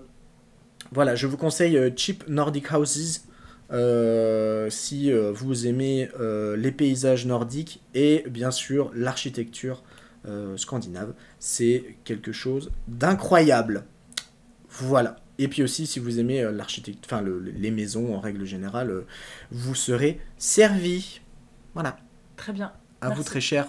voilà, je vous conseille euh, Cheap Nordic Houses euh, si euh, vous aimez euh, les paysages nordiques et bien sûr l'architecture euh, scandinave. C'est quelque chose d'incroyable. Voilà. Et puis aussi, si vous aimez euh, l'architecture, enfin le- les maisons en règle générale, euh, vous serez servi. Voilà. Très bien. À Merci. vous très cher.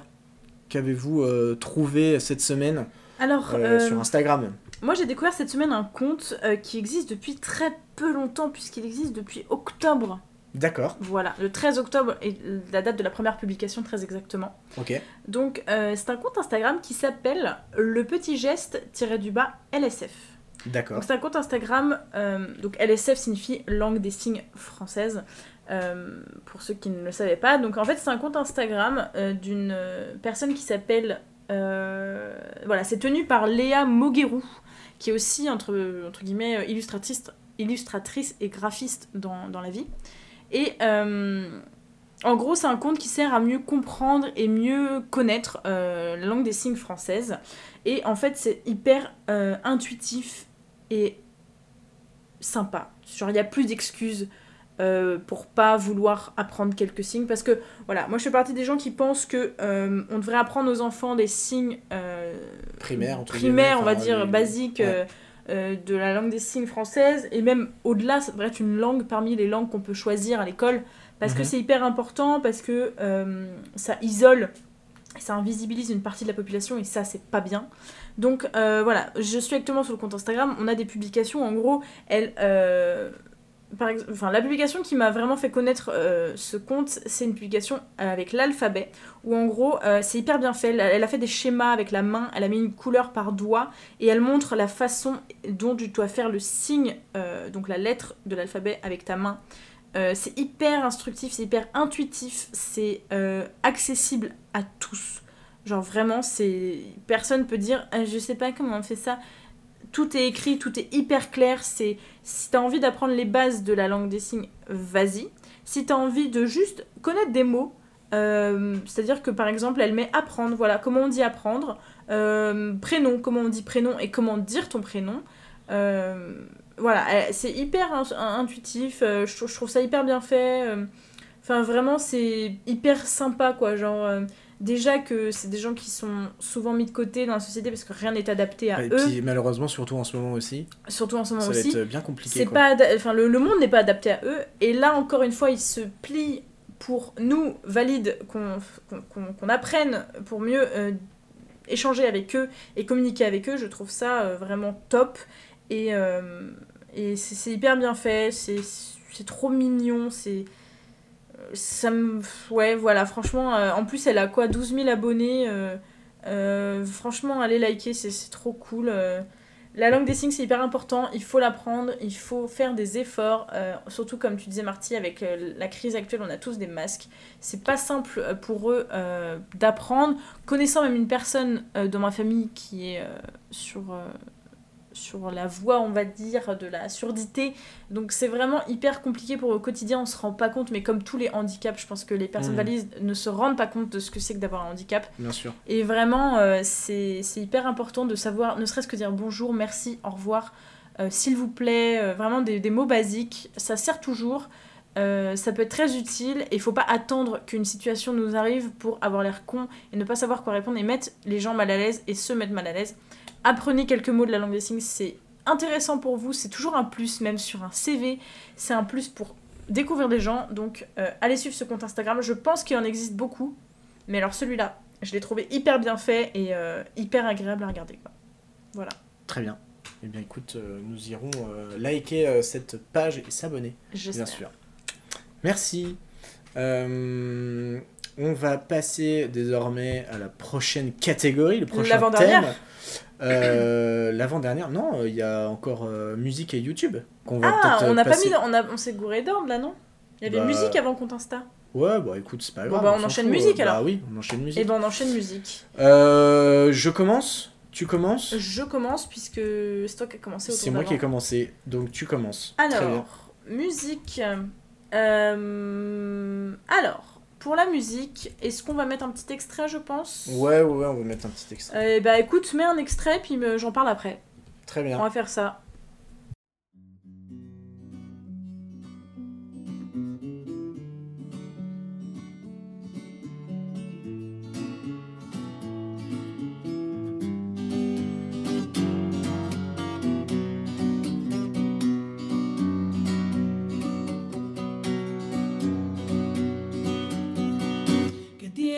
Qu'avez-vous euh, trouvé cette semaine Alors, euh, sur Instagram? moi j'ai découvert cette semaine un compte euh, qui existe depuis très peu longtemps, puisqu'il existe depuis octobre. D'accord. Voilà, le 13 octobre est la date de la première publication très exactement. Ok. Donc c'est un compte Instagram qui s'appelle le petit geste du bas LSF. Donc c'est un compte Instagram, euh, donc LSF signifie langue des signes française, euh, pour ceux qui ne le savaient pas. Donc en fait c'est un compte Instagram euh, d'une personne qui s'appelle, voilà, c'est tenu par Léa Moguerou, qui est aussi, entre, entre guillemets, illustratrice, illustratrice et graphiste dans, dans la vie. Et en gros, c'est un conte qui sert à mieux comprendre et mieux connaître la langue des signes française. Et en fait, c'est hyper intuitif et sympa. Genre, il n'y a plus d'excuses euh, pour pas vouloir apprendre quelques signes. Parce que, voilà, moi je fais partie des gens qui pensent que euh, on devrait apprendre aux enfants des signes euh, primaires, on va enfin, dire, basiques ouais. euh, euh, de la langue des signes française. Et même au-delà, ça devrait être une langue parmi les langues qu'on peut choisir à l'école. Parce que Mhm. c'est hyper important, parce que euh, ça isole, ça invisibilise une partie de la population et ça, c'est pas bien. Donc euh, voilà, je suis actuellement sur le compte Instagram. On a des publications, en gros, elle. euh, par enfin, la publication qui m'a vraiment fait connaître euh, ce compte, c'est une publication avec l'alphabet, où en gros, c'est hyper bien fait. Elle, a fait des schémas avec la main, elle a mis une couleur par doigt, et elle montre la façon dont tu dois faire le signe, donc la lettre de l'alphabet avec ta main. Euh, c'est hyper instructif, c'est hyper intuitif, c'est euh, accessible à tous. Genre vraiment, c'est personne peut dire Ah, je sais pas comment on fait ça. Tout est écrit, tout est hyper clair. C'est si t'as envie d'apprendre les bases de la langue des signes, vas-y. Si t'as envie de juste connaître des mots, euh, c'est-à-dire que par exemple, elle met apprendre. Voilà, comment on dit apprendre. Prénom, comment on dit prénom et comment dire ton prénom. Voilà, c'est hyper in- intuitif. euh, je, trou- je trouve ça hyper bien fait. euh, Enfin, vraiment, c'est hyper sympa, quoi. Genre, euh, déjà que c'est des gens qui sont souvent mis de côté dans la société parce que rien n'est adapté à Et eux, puis malheureusement, surtout en ce moment aussi, surtout en ce moment ça va aussi. être bien compliqué. C'est quoi. pas, enfin, le, le monde n'est pas adapté à eux. Et là, encore une fois, ils se plient pour nous, valides, qu'on apprenne pour mieux échanger avec eux et communiquer avec eux. Je trouve ça vraiment top. Et, euh, et c'est hyper bien fait. C'est trop mignon. C'est. Ça. Ouais, voilà, franchement. euh, en plus, elle a quoi 12 000 abonnés. euh, euh, franchement, allez liker, c'est trop cool. La langue des signes, c'est hyper important, il faut l'apprendre, il faut faire des efforts, surtout comme tu disais Marty, avec la crise actuelle, on a tous des masques. C'est pas simple pour eux d'apprendre. Connaissant même une personne dans ma famille qui est sur, sur la voie, on va dire, de la surdité, donc c'est vraiment hyper compliqué pour au quotidien, on se rend pas compte, mais comme tous les handicaps, je pense que les personnes valides ne se rendent pas compte de ce que c'est que d'avoir un handicap. Bien sûr. Et vraiment, euh, c'est hyper important de savoir, ne serait-ce que dire bonjour, merci, au revoir, euh, s'il vous plaît, euh, vraiment des, des mots basiques. Ça sert toujours, euh, ça peut être très utile, et il faut pas attendre qu'une situation nous arrive pour avoir l'air con et ne pas savoir quoi répondre et mettre les gens mal à l'aise et se mettre mal à l'aise. Apprenez quelques mots de la langue des signes, c'est intéressant pour vous, c'est toujours un plus, même sur un CV, c'est un plus pour découvrir des gens. Donc, euh, allez suivre ce compte Instagram. Je pense qu'il en existe beaucoup, mais alors celui-là, je l'ai trouvé hyper bien fait et euh, hyper agréable à regarder. Quoi. Voilà. Très bien. Eh bien, écoute, euh, nous irons liker cette page et s'abonner, bien sûr. Merci. On va passer désormais à la prochaine catégorie, le prochain thème. Euh, L'avant-dernière, non, euh, il y a encore euh, musique et YouTube qu'on va Ah, on n'a pas mis, on, a, on s'est gouré d'ordre là, non? Il y avait Bah, musique avant compte Insta. Ouais, bah écoute, c'est pas grave. bah, on s'en enchaîne fout. musique, Bah alors. oui, on enchaîne musique. Et ben on enchaîne musique. Euh, je commence Tu commences? Je commence puisque c'est toi qui as commencé au C'est moi qui ai commencé, donc tu commences. Très bien. Alors, musique. euh, alors, pour la musique, est-ce qu'on va mettre un petit extrait, je pense? Ouais, ouais, on va mettre un petit extrait. Euh, bah écoute, mets un extrait, puis j'en parle après. Très On bien. va faire ça.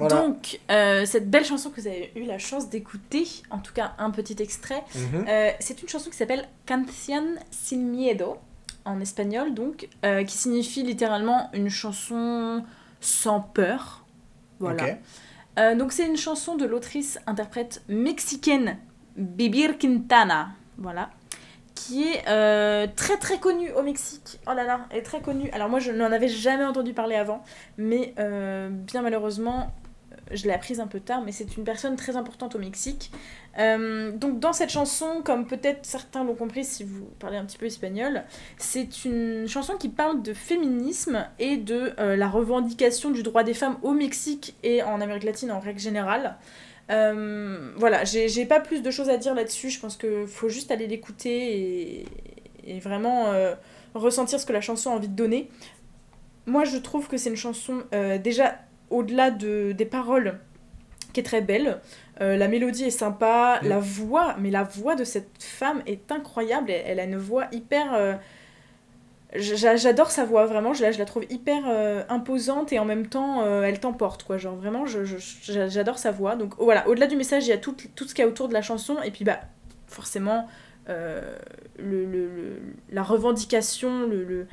Voilà. Donc, euh, cette belle chanson que vous avez eu la chance d'écouter, en tout cas un petit extrait, Mhm. euh, c'est une chanson qui s'appelle Canción sin miedo, en espagnol donc, euh, qui signifie littéralement une chanson sans peur. Voilà. Donc c'est une chanson de l'autrice-interprète mexicaine Bibir Quintana, voilà, qui est très très connue au Mexique. Oh là là, elle est très connue. Alors moi je n'en avais jamais entendu parler avant, mais bien malheureusement je l'ai apprise un peu tard, mais c'est une personne très importante au Mexique. Euh, donc dans cette chanson, comme peut-être certains l'ont compris si vous parlez un petit peu espagnol, c'est une chanson qui parle de féminisme et de euh, la revendication du droit des femmes au Mexique et en Amérique latine en règle générale. Euh, voilà, j'ai pas plus de choses à dire là-dessus, je pense qu'il faut juste aller l'écouter et, vraiment ressentir ce que la chanson a envie de donner. Moi je trouve que c'est une chanson déjà au-delà de, des paroles qui est très belle. Euh, la mélodie est sympa, la voix, mais la voix de cette femme est incroyable. Elle, elle a une voix hyper. euh, j'a- J'adore sa voix, vraiment. Je la, je la trouve hyper euh, imposante et en même temps, elle t'emporte, quoi. Genre, vraiment, j'adore sa voix. Donc, voilà, au-delà du message, il y a tout, tout ce qu'il y a autour de la chanson. Et puis, bah, forcément, le, le- le- la revendication, le-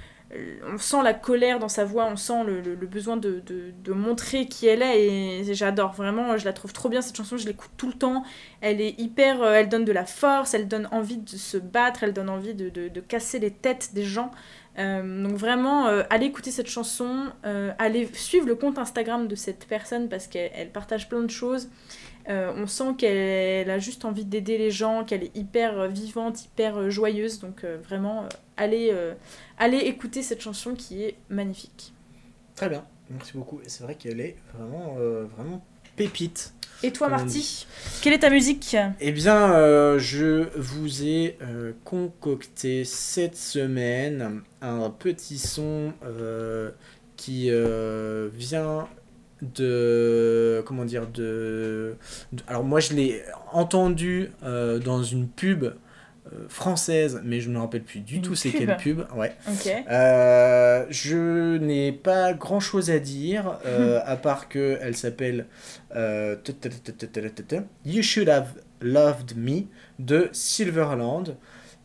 on sent la colère dans sa voix, on sent le, le- besoin de, de- de montrer qui elle est et j'adore vraiment, je la trouve trop bien cette chanson, je l'écoute tout le temps, elle est hyper, euh, elle donne de la force, elle donne envie de se battre, elle donne envie de, de- casser les têtes des gens. Euh, donc vraiment, euh, allez écouter cette chanson, euh, allez suivre le compte Instagram de cette personne parce qu'elle elle partage plein de choses. Euh, on sent qu'elle a juste envie d'aider les gens, qu'elle est hyper euh, vivante, hyper euh, joyeuse. Donc euh, vraiment, euh, allez, allez écouter cette chanson qui est magnifique. Très bien, merci beaucoup. C'est vrai qu'elle est vraiment, vraiment pépite. Et toi, Marty, quelle est ta musique? Eh bien, je vous ai concocté cette semaine un petit son qui vient de comment dire de, de- alors moi je l'ai entendu euh, dans une pub euh, française mais je ne me rappelle plus du Une tout c'est quelle pub. ouais. Euh, je n'ai pas grand chose à dire, euh, à part que elle s'appelle euh, You Should Have Loved Me de Silverland.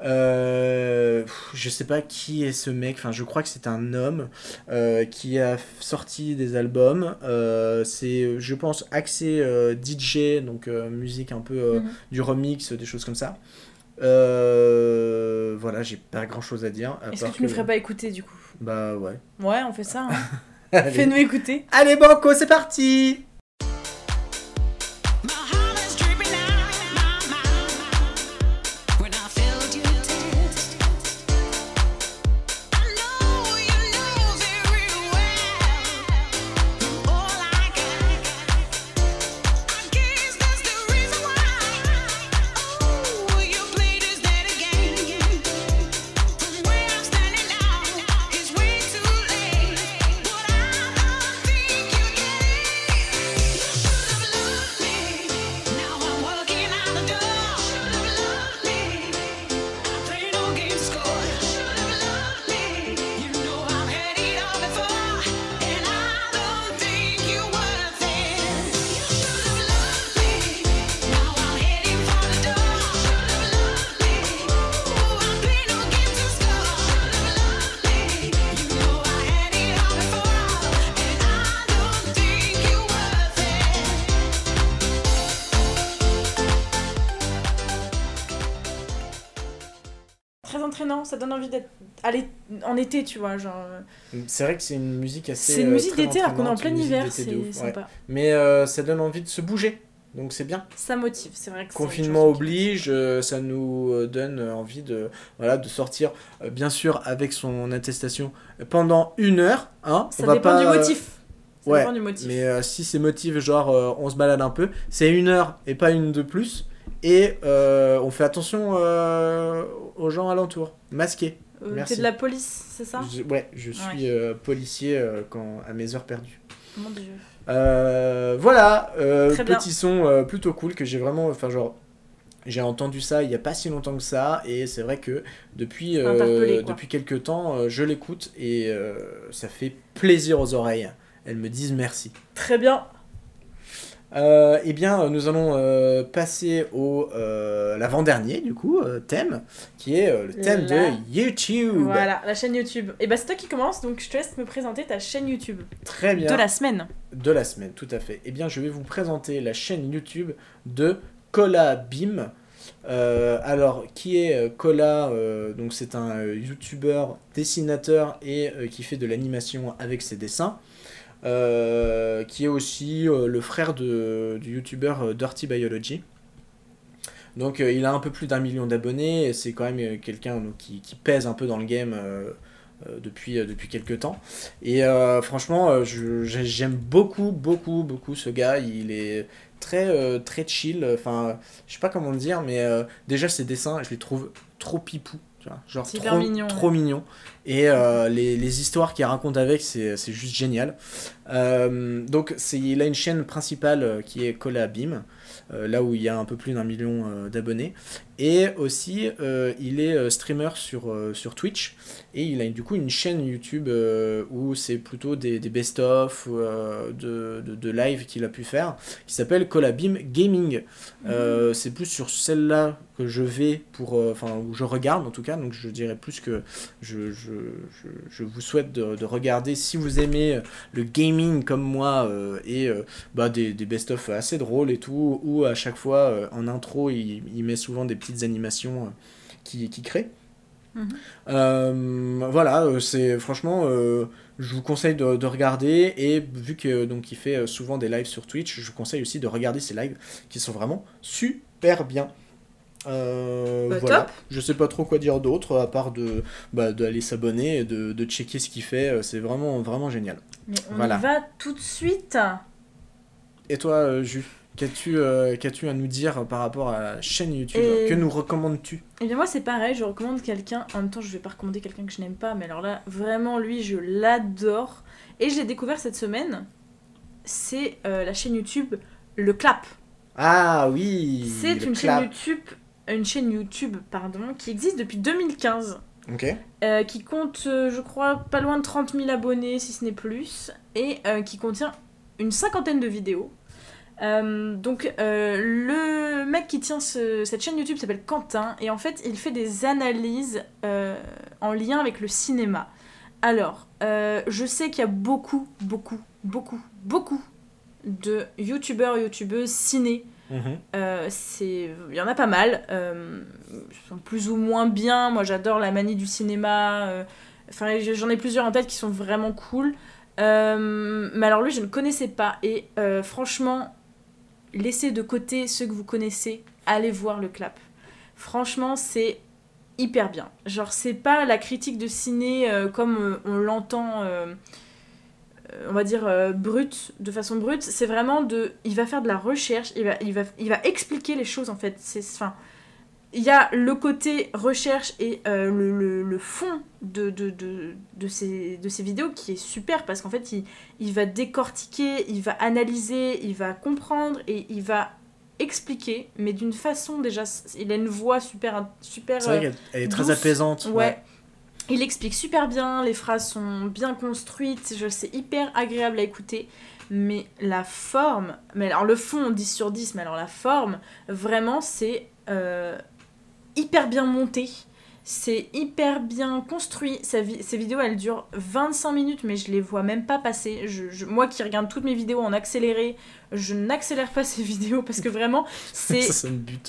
Euh, je sais pas qui est ce mec, enfin je crois que c'est un homme euh, qui a sorti des albums. Euh, c'est, je pense, axé DJ, donc musique un peu Mhm. du remix, des choses comme ça. Voilà, j'ai pas grand chose à dire. Est-ce que tu nous ferais pas écouter du coup? Bah ouais. Ouais, on fait ça. hein. Fais-nous écouter. Allez Banco, c'est parti tu vois, genre. euh, C'est vrai que c'est une musique assez. C'est une euh, musique d'été alors qu'on est en plein hiver, c'est ouais. sympa. Mais euh, ça donne envie de se bouger, donc c'est bien. Ça motive, c'est vrai que Confinement oblige, euh, ça nous donne envie de, voilà, de sortir, euh, bien sûr, avec son attestation pendant une heure. Hein, Ça on va dépend pas, du motif. Ça ouais, dépend du motif. Mais si c'est motif, genre on se balade un peu, c'est une heure et pas une de plus. Et on fait attention aux gens alentours, masqués. Euh. T'es de la police, c'est ça? Je- ouais, je suis euh, policier euh, quand, à mes heures perdues. Mon dieu. Euh, voilà, petit son plutôt cool que j'ai vraiment, enfin genre, j'ai entendu ça il y a pas si longtemps que ça et c'est vrai que depuis depuis quelques temps je l'écoute et ça fait plaisir aux oreilles. Elles me disent merci. Très bien. Euh, eh bien, nous allons euh, passer au euh, l'avant-dernier, du coup, thème, qui est le thème La- de YouTube. Voilà, la chaîne YouTube. Et bah c'est toi qui commence, donc je te laisse me présenter ta chaîne YouTube. Très bien. De la semaine. De la semaine, tout à fait. Eh bien, je vais vous présenter la chaîne YouTube de Cola Bim. Alors, qui est Cola Donc, c'est un YouTuber, dessinateur et qui fait de l'animation avec ses dessins. Euh, qui est aussi euh, le frère de, du YouTuber euh, Dirty Biology. Donc, il a un peu plus d'un million d'abonnés c'est quand même quelqu'un qui, pèse un peu dans le game depuis, depuis quelques temps. Et franchement, j'aime beaucoup, beaucoup, beaucoup ce gars. Il est très, très chill. Enfin, je sais pas comment le dire, mais déjà ses dessins, je les trouve trop pipou. Tu vois, genre trop, mignon, trop mignon. Et euh, les, les histoires qu'il raconte avec, c'est c'est juste génial. Euh, donc, c'est- il a une chaîne principale euh, qui est Cola Bim, euh, là où il y a un peu plus d'un million d'abonnés. Et aussi, euh, il est euh, streamer sur, euh, sur Twitch. Et il a du coup une chaîne YouTube euh, où c'est plutôt des, des best-of de, de, de live qu'il a pu faire, qui s'appelle Colabim Gaming. Euh, c'est plus sur celle-là que je vais pour. Enfin, où je regarde en tout cas, donc je dirais plus que je, je, je, je vous souhaite de, de regarder si vous aimez le gaming comme moi et bah, des, des best-of assez drôles et tout, où à chaque fois en intro il, il met souvent des petites animations euh, qui, qui crée. Mhm. Euh, voilà, euh, c'est franchement, euh, je vous conseille de, de regarder et vu que donc il fait souvent des lives sur Twitch, je vous conseille aussi de regarder ses lives qui sont vraiment super bien. Euh, Bah, voilà. top. Je sais pas trop quoi dire d'autre à part de bah, d'aller s'abonner et de, de checker ce qu'il fait. C'est vraiment vraiment génial. Mais on Voilà. y va tout de suite. Et toi, Jus, qu'as-tu euh, qu'as-tu à nous dire par rapport à la chaîne YouTube Et- Que nous recommandes-tu Et bien moi c'est pareil, je recommande quelqu'un, en même temps je vais pas recommander quelqu'un que je n'aime pas, mais alors là vraiment lui je l'adore. Et je l'ai découvert cette semaine, c'est euh, la chaîne YouTube Le Clap. Ah oui. C'est une clap. chaîne YouTube, une chaîne YouTube pardon, qui existe depuis 2015. Ok. euh, qui compte, euh, je crois, pas loin de 30 000 abonnés, si ce n'est plus, et euh, qui contient une cinquantaine de vidéos. Euh, donc, euh, le mec qui tient ce- cette chaîne YouTube s'appelle Quentin, et en fait, il fait des analyses euh, en lien avec le cinéma. Alors, je sais qu'il y a beaucoup, beaucoup, beaucoup, beaucoup de youtubeurs, youtubeuses ciné Mhm. c'est il y en a pas mal ils sont plus ou moins bien moi j'adore la manie du cinéma enfin j'en ai plusieurs en tête qui sont vraiment cool mais alors lui je ne connaissais pas et franchement laissez de côté ceux que vous connaissez allez voir le clap. Franchement c'est hyper bien. Genre c'est pas la critique de ciné euh, comme euh, on l'entend euh, on va dire brute, de façon brute, c'est vraiment de, il va faire de la recherche, il va, il expliquer les choses en fait. C'est, il y a le côté recherche et euh, le, le, le fond de, de, de, de, ces, de ces vidéos qui est super parce qu'en fait il, il va décortiquer, il va analyser, il va comprendre et il va expliquer, mais d'une façon déjà, il a une voix super, super. C'est vrai euh, qu'elle elle est très douce. apaisante. Ouais. Il explique super bien, les phrases sont bien construites, je c'est hyper agréable à écouter. Mais la forme, mais alors le fond 10 sur 10, mais alors la forme, vraiment c'est euh, hyper bien monté. C'est hyper bien construit. Ces vidéos, elles durent 25 minutes, mais je les vois même pas passer. Je, je- moi qui regarde toutes mes vidéos en accéléré, je n'accélère pas ces vidéos parce que vraiment, c'est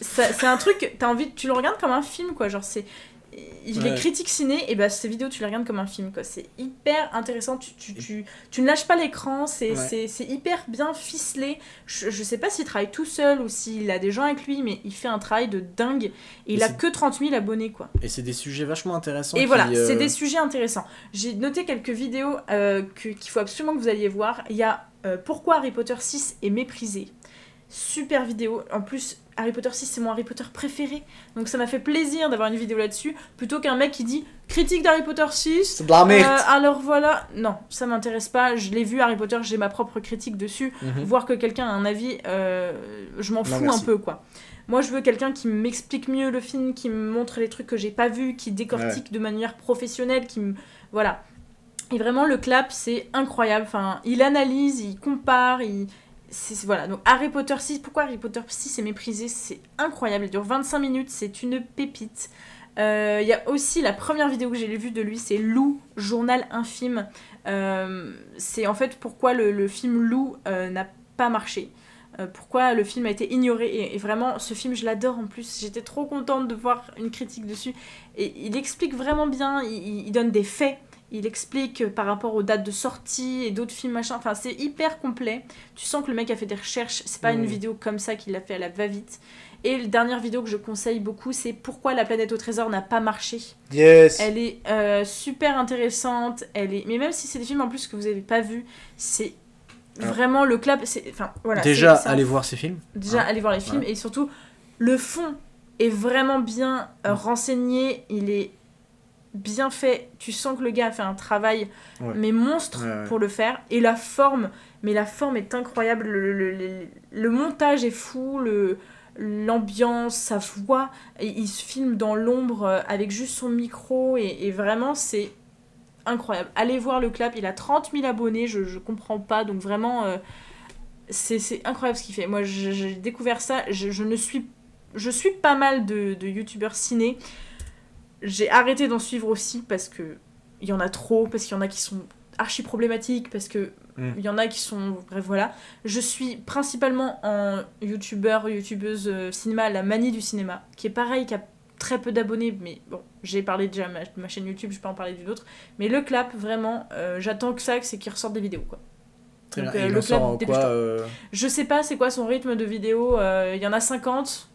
ça- c'est un truc, t'as envie, tu le regardes comme un film, quoi. Genre, c'est. Les Ouais. critiques ciné, et bah ces vidéos, tu les regardes comme un film, quoi. C'est hyper intéressant. Tu, tu, tu, tu ne lâches pas l'écran, c'est Ouais. hyper bien ficelé. Je, je sais pas s'il travaille tout seul ou s'il a des gens avec lui, mais il fait un travail de dingue. Et il a que 30 000 abonnés, quoi. Et c'est des sujets vachement intéressants. Et qui, voilà, euh, c'est des sujets intéressants. J'ai noté quelques vidéos euh, que- qu'il faut absolument que vous alliez voir. Il y a euh, Pourquoi Harry Potter 6 est méprisé. Super vidéo. En plus, Harry Potter 6, c'est mon Harry Potter préféré. Donc ça m'a fait plaisir d'avoir une vidéo là-dessus, plutôt qu'un mec qui dit critique d'Harry Potter 6. C'est de la merde. Euh, alors voilà, non, ça m'intéresse pas. Je l'ai vu Harry Potter, j'ai ma propre critique dessus. Mhm. Voir que quelqu'un a un avis, euh, je m'en Non, fous un peu quoi. Moi, je veux quelqu'un qui m'explique mieux le film, qui me montre les trucs que j'ai pas vus, qui décortique de manière professionnelle, qui me. Voilà. Et vraiment, le clap, c'est incroyable. Enfin, il analyse, il compare, il. Voilà, donc Harry Potter 6, pourquoi Harry Potter 6 est méprisé? C'est incroyable, il dure 25 minutes, c'est une pépite. Euh, Il y a aussi la première vidéo que j'ai vue de lui, c'est Lou, journal infime. Euh, c'est en fait pourquoi le, le film Lou euh, n'a pas marché. Pourquoi le film a été ignoré. Et, et vraiment, ce film, je l'adore en plus. J'étais trop contente de voir une critique dessus. Et il explique vraiment bien, il- il donne des faits. Il explique euh, par rapport aux dates de sortie et d'autres films, machin. Enfin, c'est hyper complet. Tu sens que le mec a fait des recherches. C'est pas une vidéo comme ça qu'il a fait à la va-vite. Et la dernière vidéo que je conseille beaucoup, c'est Pourquoi la planète au trésor n'a pas marché. Yes. Elle est euh, super intéressante. Elle est... Mais même si c'est des films en plus que vous avez pas vus, c'est Ah. vraiment le clap. c'est- Enfin, voilà, Déjà, allez voir ces films. Déjà, Hein. allez voir les films. Et surtout, le fond est vraiment bien euh, Mm. renseigné. Il est bien fait. Tu sens que le gars a fait un travail, Ouais. mais monstre Ouais, ouais. pour le faire. Et la forme, mais la forme est incroyable. Le, le- le- le montage est fou. Le l'ambiance, sa voix, et il se filme dans l'ombre euh, avec juste son micro et, et vraiment c'est incroyable. Allez voir le clap, il a 30 000 abonnés, je, je comprends pas, donc vraiment euh, c'est incroyable ce qu'il fait. Moi j'ai découvert ça, je, je ne suis je suis pas mal de, de youtubeurs ciné. J'ai arrêté d'en suivre aussi parce que il y en a trop, parce qu'il y en a qui sont archi problématiques, parce que Mm. y en a qui sont bref voilà. Je suis principalement en youtubeur, youtubeuse euh, cinéma, la manie du cinéma, qui est pareil, qui a très peu d'abonnés, mais bon, j'ai parlé déjà de ma, ma chaîne YouTube, je peux en parler d'une autre. Mais le clap, vraiment, euh, j'attends que ça, c'est qu'il ressorte des vidéos quoi. Donc, euh, le club en quoi euh, Je sais pas c'est quoi son rythme de vidéo, il y en a 50,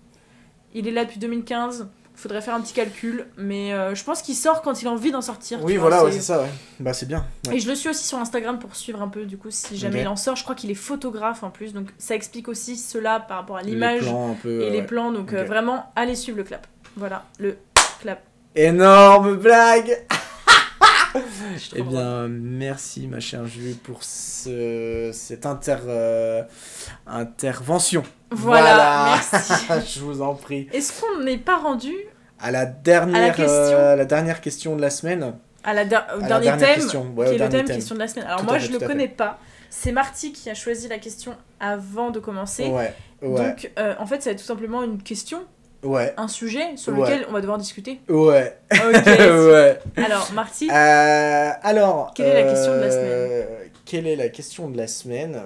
il est là depuis 2015, faudrait faire un petit calcul, mais euh, je pense qu'il sort quand il a envie d'en sortir. Oui, voilà, ouais, c'est- ça, ouais. Bah, c'est bien. ouais. Et je le suis aussi sur Instagram pour suivre un peu, du coup, si jamais il en sort. Je crois qu'il est photographe en plus, donc ça explique aussi cela par rapport à l'image et les plans. Donc euh, vraiment, allez suivre le clap. Voilà, le clap. Énorme blague Eh bien, merci ma chère Julie pour ce, cette inter, euh, intervention. Voilà, merci. Je vous en prie. Est-ce qu'on n'est pas rendu À la dernière, question. euh, la dernière question de la semaine. à la la dernier dernière thème, question. Ouais, qui est le thème thème. question de la semaine Alors Tout moi, fait, je tout le connais pas. C'est Marty qui a choisi la question avant de commencer. Ouais, ouais, Donc, euh, en fait, ça va être tout simplement une question, ouais, un sujet sur lequel on va devoir discuter. ouais. Alors, Marty, Euh, alors. Quelle est la question de la euh, Quelle est la question de la semaine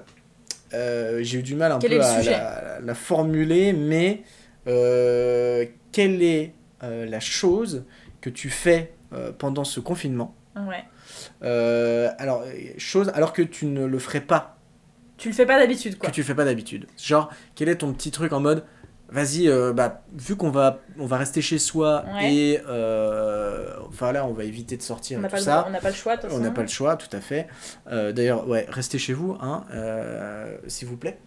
J'ai eu du mal un Quel peu à la, la formuler, mais quelle est euh, la chose que tu fais euh, pendant ce confinement ouais. Euh, Alors, chose alors que tu ne le ferais pas, Tu le fais pas d'habitude, quoi. que tu fais pas d'habitude. Genre, quel est ton petit truc en mode Vas-y, euh, bah, vu qu'on va, on va rester chez soi Ouais. et euh, enfin là, on va éviter de sortir On et tout pas, le ça. droit- on n'a pas le choix, On n'a pas le choix, tout à fait. Euh, D'ailleurs, ouais, restez chez vous, hein, s'il vous plaît.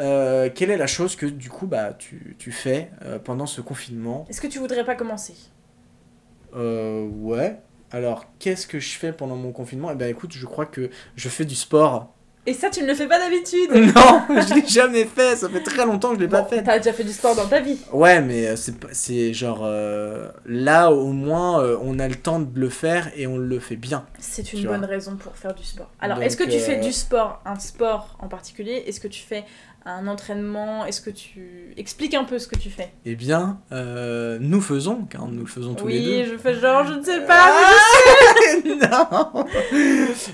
Euh, quelle est la chose que du coup bah, tu, tu fais euh, pendant ce confinement Est-ce que tu voudrais pas commencer? Euh, Ouais. Alors, qu'est-ce que je fais pendant mon confinement? Eh ben écoute, je crois que je fais du sport. Et ça, tu ne le fais pas d'habitude? Non, je l'ai jamais fait. Ça fait très longtemps que je l'ai pas fait. T'as déjà fait du sport dans ta vie. Ouais, mais euh, c'est pas- c'est genre euh, là au moins euh, on a le temps de le faire et on le fait bien. C'est une bonne vois. raison pour faire du sport. Alors, est-ce que tu fais du sport, un sport en particulier? Est-ce que tu fais un entraînement Est-ce que tu... Explique un peu ce que tu fais? Eh bien, euh, nous faisons, car nous le faisons tous les deux. oui, je fais genre, je ne sais pas. non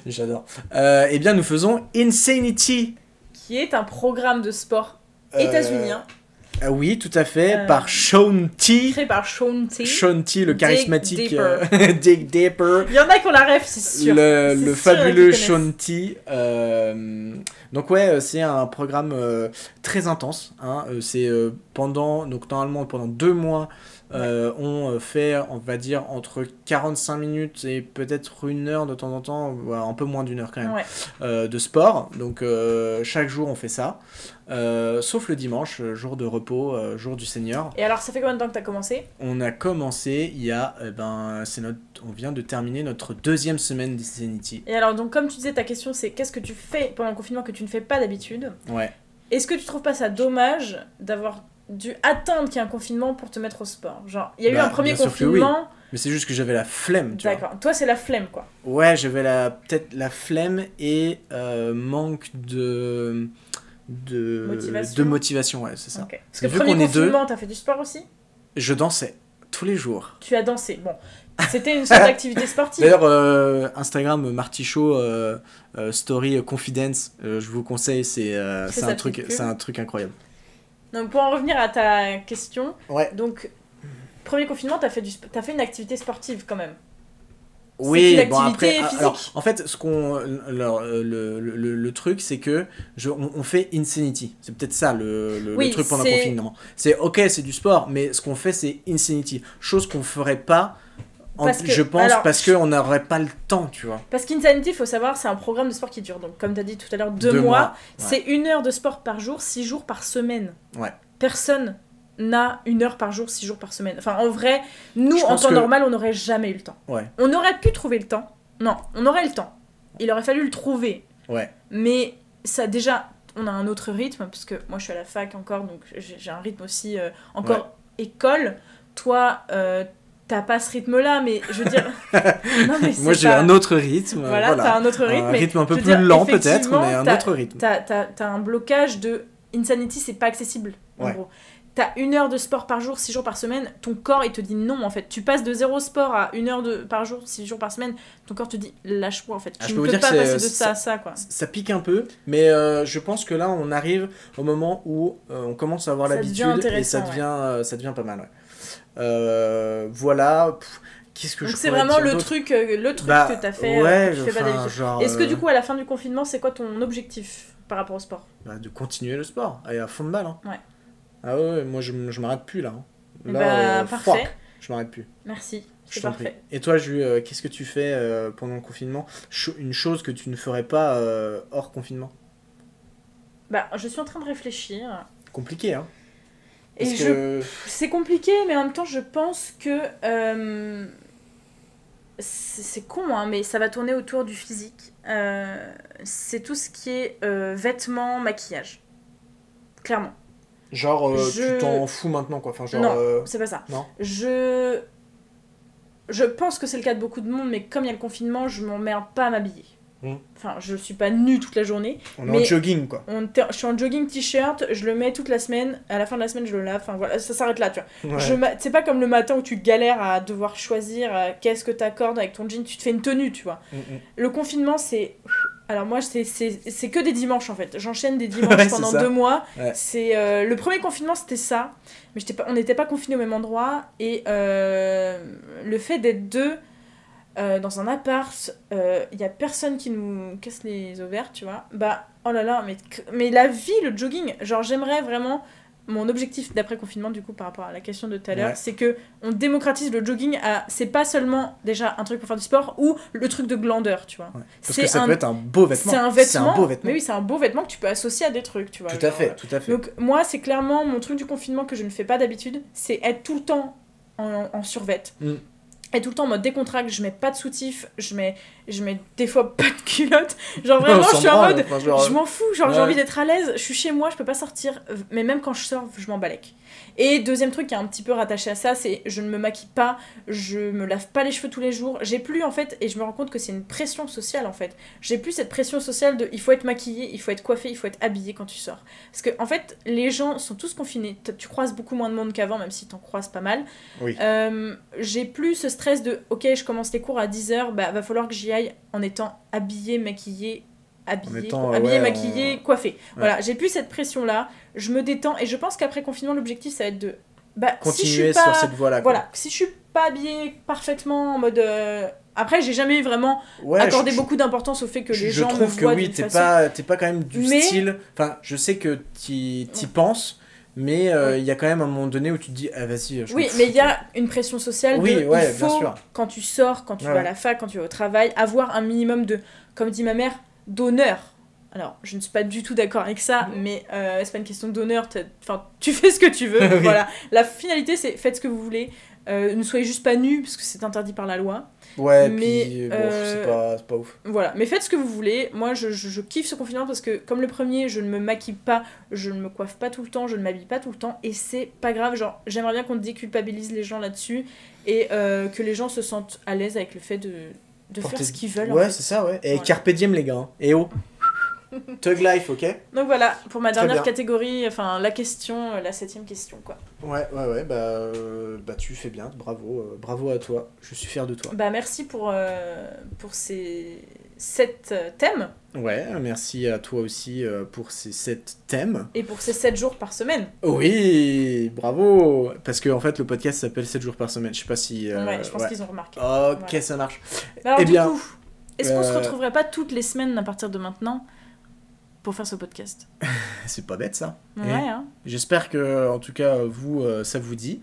J'adore. Euh, eh bien, nous faisons Insanity. Qui est un programme de sport Euh, ah oui, tout à fait, Euh, par Sean T. créé par Sean T. Sean T, le charismatique euh, Dig Deeper. Il y en a qui ont la ref, c'est sûr. Le, le sûr fabuleux. Sean T. euh, Donc ouais, euh, c'est un programme euh, très intense. Hein. Euh, c'est euh, pendant, donc normalement pendant deux mois, euh, on euh, fait, on va dire, entre 45 minutes et peut-être une heure de temps en temps, un peu moins d'une heure quand même, Ouais. euh, de sport. Donc euh, chaque jour on fait ça. Sauf le dimanche, jour de repos, jour du Seigneur. Et alors, ça fait combien de temps que t'as commencé? On a commencé il y a, eh ben, c'est notre, on vient de terminer notre deuxième semaine d'Insanity. Et alors, donc, comme tu disais, ta question c'est qu'est-ce que tu fais pendant le confinement que tu ne fais pas d'habitude? Ouais. Est-ce que tu trouves pas ça dommage d'avoir dû attendre qu'il y ait un confinement pour te mettre au sport Genre, il y a eu Bah, un premier oui. confinement. Mais c'est juste que j'avais la flemme, tu vois. D'accord. Toi, c'est la flemme, quoi. Ouais, j'avais la peut-être la flemme et euh, manque de de Motivation. de motivation, ouais, c'est ça. Ok. Parce que Vu premier est deux- confinement, t'as fait du sport aussi? Je dansais tous les jours. Tu as dansé. Bon, c'était une sorte d'activité sportive. D'ailleurs, euh, Instagram Martichaud euh, euh, Story Confidence, euh, je vous conseille, c'est un truc, c'est un truc incroyable. Donc, pour en revenir à ta question, Ouais. donc, premier confinement, t'as fait, du... t'as fait une activité sportive quand même. Oui, bon après, ah, alors, en fait, ce qu'on, euh, le, le, le- le truc, c'est que je, on, on fait Insanity. C'est peut-être ça le, Oui, truc pendant le confinement. C'est ok, c'est du sport, mais ce qu'on fait, c'est Insanity. Chose qu'on ferait pas, Parce que- je pense, alors, parce qu'on n'aurait pas le temps, tu vois. Parce qu'Insanity, il faut savoir, c'est un programme de sport qui dure, donc comme tu as dit tout à l'heure, deux, Deux mois. mois, ouais. C'est une heure de sport par jour, six jours par semaine. Ouais. Personne n'a une heure par jour, six jours par semaine. Enfin, en vrai, nous, en temps que- normal, on n'aurait jamais eu le temps. Ouais. On aurait pu trouver le temps. Non, on aurait le temps. Il aurait fallu le trouver. Ouais. Mais ça, déjà, on a un autre rythme, parce que moi, je suis à la fac encore, donc j'ai j'ai un rythme aussi euh, encore école. Toi, euh, t'as pas ce rythme-là, mais je veux dire... non, mais Moi, j'ai pas- un autre rythme. Voilà, t'as un autre rythme. Un mais rythme un peu plus dire, lent, peut-être, mais un autre rythme. T'as un blocage de Insanity, c'est pas accessible, en Ouais. gros. T'as une heure de sport par jour, six jours par semaine, ton corps il te dit non en fait. Tu passes de zéro sport à une heure de, par jour, six jours par semaine, ton corps te dit lâche-moi en fait. Ah, tu je ne peux peux pas passer de ça- ça à ça quoi. Ça pique un peu, mais euh, je pense que là, on arrive au moment où euh, on commence à avoir l'habitude et ça devient, euh, ça devient pas mal. ouais. Euh, voilà. Pff, Qu'est-ce que Donc je c'est vraiment dire le truc, euh, le truc Bah, que t'as fait, euh, ouais, que tu fais pas enfin, genre, Est-ce que euh, du coup à la fin du confinement, c'est quoi ton objectif par rapport au sport? Bah, de continuer le sport, aller à fond de balle. hein. Ouais. Ah ouais, moi je, je m'arrête plus là. hein. Là, bah, euh, parfait. fuck, je m'arrête plus. Merci, c'est prie. parfait. Et toi, Jules, euh, qu'est-ce que tu fais euh, pendant le confinement? Une chose que tu ne ferais pas euh, hors confinement? Bah je suis en train de réfléchir. Compliqué, hein Et je C'est compliqué, mais en même temps, je pense que. euh, c'est c'est con, hein, mais ça va tourner autour du physique. Euh, c'est tout ce qui est euh, vêtements, maquillage. Clairement. Genre, euh, Je- tu t'en fous maintenant, quoi. Enfin, genre, non, c'est pas ça. non. Je. Je pense que c'est le cas de beaucoup de monde, mais comme il y a le confinement, je m'emmerde pas à m'habiller. Mm. Enfin, je suis pas nue toute la journée. on est en jogging, quoi. On je suis en jogging t-shirt, je le mets toute la semaine. À la fin de la semaine, je le lave. Enfin voilà, ça s'arrête là, tu vois. Ouais. C'est pas comme le matin où tu galères à devoir choisir euh, qu'est-ce que t'accordes avec ton jean, tu te fais une tenue, tu vois. Mm, mm. Le confinement, c'est. Alors moi, c'est- que des dimanches en fait. J'enchaîne des dimanches Ouais, pendant deux mois. Ouais. C'est euh, Le premier confinement, c'était ça. Mais pas... on n'était pas confinés au même endroit. Et euh, le fait d'être deux euh, dans un appart, il y a personne qui nous casse les ovaires, tu vois. Bah, oh là là, mais, mais la vie, le jogging, genre j'aimerais vraiment mon objectif d'après confinement du coup par rapport à la question de tout à l'heure, Ouais. c'est que on démocratise le jogging à c'est pas seulement déjà un truc pour faire du sport ou le truc de glandeur, tu vois. Ouais. Parce que ça un- peut être un beau vêtement. C'est un C'est vêtement. un beau vêtement. Mais oui, c'est un beau vêtement que tu peux associer à des trucs, tu vois. tout à fait, euh, tout à fait. Donc moi, c'est clairement mon truc du confinement que je ne fais pas d'habitude, c'est être tout le temps en, en survette. Mm. Être tout le temps en mode décontracte, je mets pas de soutif, je mets, je mets des fois pas de culotte. Genre vraiment, je suis en mode, enfin, genre, je m'en fous, genre j'ai envie d'être à l'aise, je suis chez moi, je peux pas sortir, mais même quand je sors, je m'en balèque. Et deuxième truc qui est un petit peu rattaché à ça, c'est je ne me maquille pas, je me lave pas les cheveux tous les jours. J'ai plus en fait, et je me rends compte que c'est une pression sociale en fait. J'ai plus cette pression sociale de il faut être maquillé, il faut être coiffé, il faut être habillé quand tu sors. Parce que en fait, les gens sont tous confinés. Tu croises beaucoup moins de monde qu'avant, même si t'en croises pas mal. Oui. Euh, j'ai plus ce stress de ok, je commence les cours à 10h, bah va falloir que j'y aille en étant habillé, maquillé, habillé, étant, co- habillé ouais, maquillé, en- coiffé. Voilà, j'ai plus cette pression là. Je me détends et je pense qu'après confinement, l'objectif ça va être de bah, si je Continuer suis pas sur cette voie-là. quoi. voilà, si je suis pas habillée parfaitement en mode euh, Après, j'ai jamais vraiment Ouais, accordé je- beaucoup d'importance au fait que je, les je gens me trouve que voient oui, t'es façon. pas, pas quand même du Mais- style. Enfin, je sais que t'y penses, mais euh, il y a quand même un moment donné où tu te dis, ah vas-y, je Oui, mais il y a une pression sociale. Oui, de, ouais, il bien sûr. quand tu sors, quand tu Ouais, vas à la fac, quand tu vas au travail, avoir un minimum de, comme dit ma mère, d'honneur. Alors, je ne suis pas du tout d'accord avec ça, mais euh, c'est pas une question d'honneur. Enfin, tu fais ce que tu veux. Oui. Voilà. La finalité, c'est faites ce que vous voulez. Euh, ne soyez juste pas nus, parce que c'est interdit par la loi. Ouais, mais, puis bon, euh, c'est pas, c'est pas ouf. Voilà, mais faites ce que vous voulez. Moi, je, je- je kiffe ce confinement parce que, comme le premier, je ne me maquille pas, je ne me coiffe pas tout le temps, je ne m'habille pas tout le temps, et c'est pas grave. Genre, j'aimerais bien qu'on déculpabilise les gens là-dessus et euh, que les gens se sentent à l'aise avec le fait de, de faire ce qu'ils veulent. en Ouais, fait. c'est ça, ouais. Et Voilà. Carpe Diem, les gars. hein. Et oh. Tug Life, ok Donc voilà, pour ma dernière catégorie, enfin la question, euh, la septième question, quoi. Ouais, ouais, ouais, bah, euh, bah tu fais bien, bravo, euh, bravo à toi, je suis fier de toi. Bah merci pour, euh, pour ces sept thèmes Ouais, merci à toi aussi pour ces sept thèmes. et pour ces sept jours par semaine. Oui, bravo Parce que en fait, le podcast s'appelle 7 jours par semaine, je sais pas si... ouais, je pense ouais. qu'ils ont remarqué. Ok, ça marche. Alors Eh du bien, coup, est-ce qu'on se euh, retrouverait pas toutes les semaines à partir de maintenant pour faire ce podcast C'est pas bête ça. Ouais, Eh, hein. J'espère que, en tout cas, vous, euh, ça vous dit.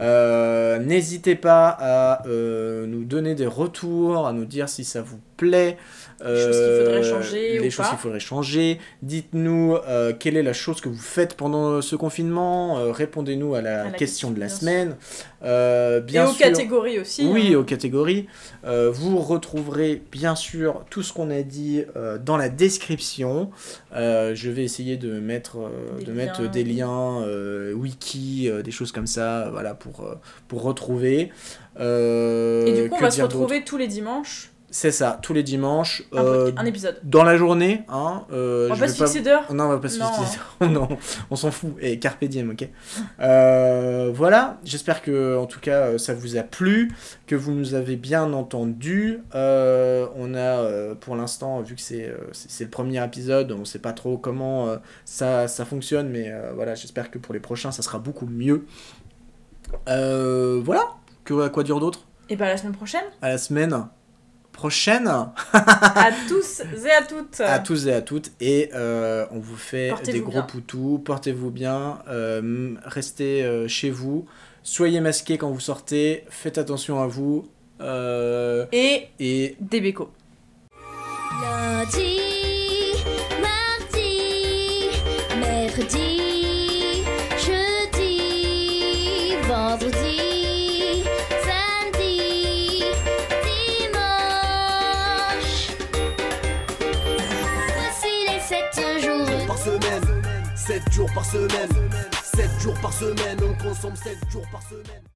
Euh, N'hésitez pas à euh, nous donner des retours, à nous dire si ça vous plaît. choses qu'il faudrait changer Les choses qu'il faudrait changer. Dites-nous euh, quelle est la chose que vous faites pendant ce confinement. Euh, Répondez-nous à la, À la question de la bien semaine. Euh, Et bien aux sûr, catégories aussi. oui, hein. aux catégories. Euh, vous retrouverez bien sûr tout ce qu'on a dit euh, dans la description. Euh, je vais essayer de mettre, euh, Des de mettre liens. des liens, euh, wiki, euh, des choses comme ça, euh, voilà, pour, euh, pour retrouver. Euh, Et du coup, on va se retrouver tous les dimanches, C'est ça, tous les dimanches. un, euh, un épisode. dans la journée, hein. euh, On va pas se fixer d'heure non, on va pas se fixer. non, on s'en fout. Et carpe diem, ok. Euh, voilà. J'espère que, en tout cas, ça vous a plu, que vous nous avez bien entendu. On a, pour l'instant, vu que c'est le premier épisode, on sait pas trop comment ça, ça fonctionne, mais voilà, j'espère que pour les prochains, ça sera beaucoup mieux. Voilà. Que, à quoi dire d'autre? Et bah, la semaine prochaine, À la semaine prochaine. à tous et à toutes. à tous et à toutes et euh, on vous fait des gros bien. poutous, portez-vous bien, euh, restez euh, chez vous, soyez masqués quand vous sortez, faites attention à vous euh, Et et des bécos. Lundi, mardi, mercredi, jeudi, vendredi, 7 jours par semaine, 7 jours par semaine, on consomme 7 jours par semaine.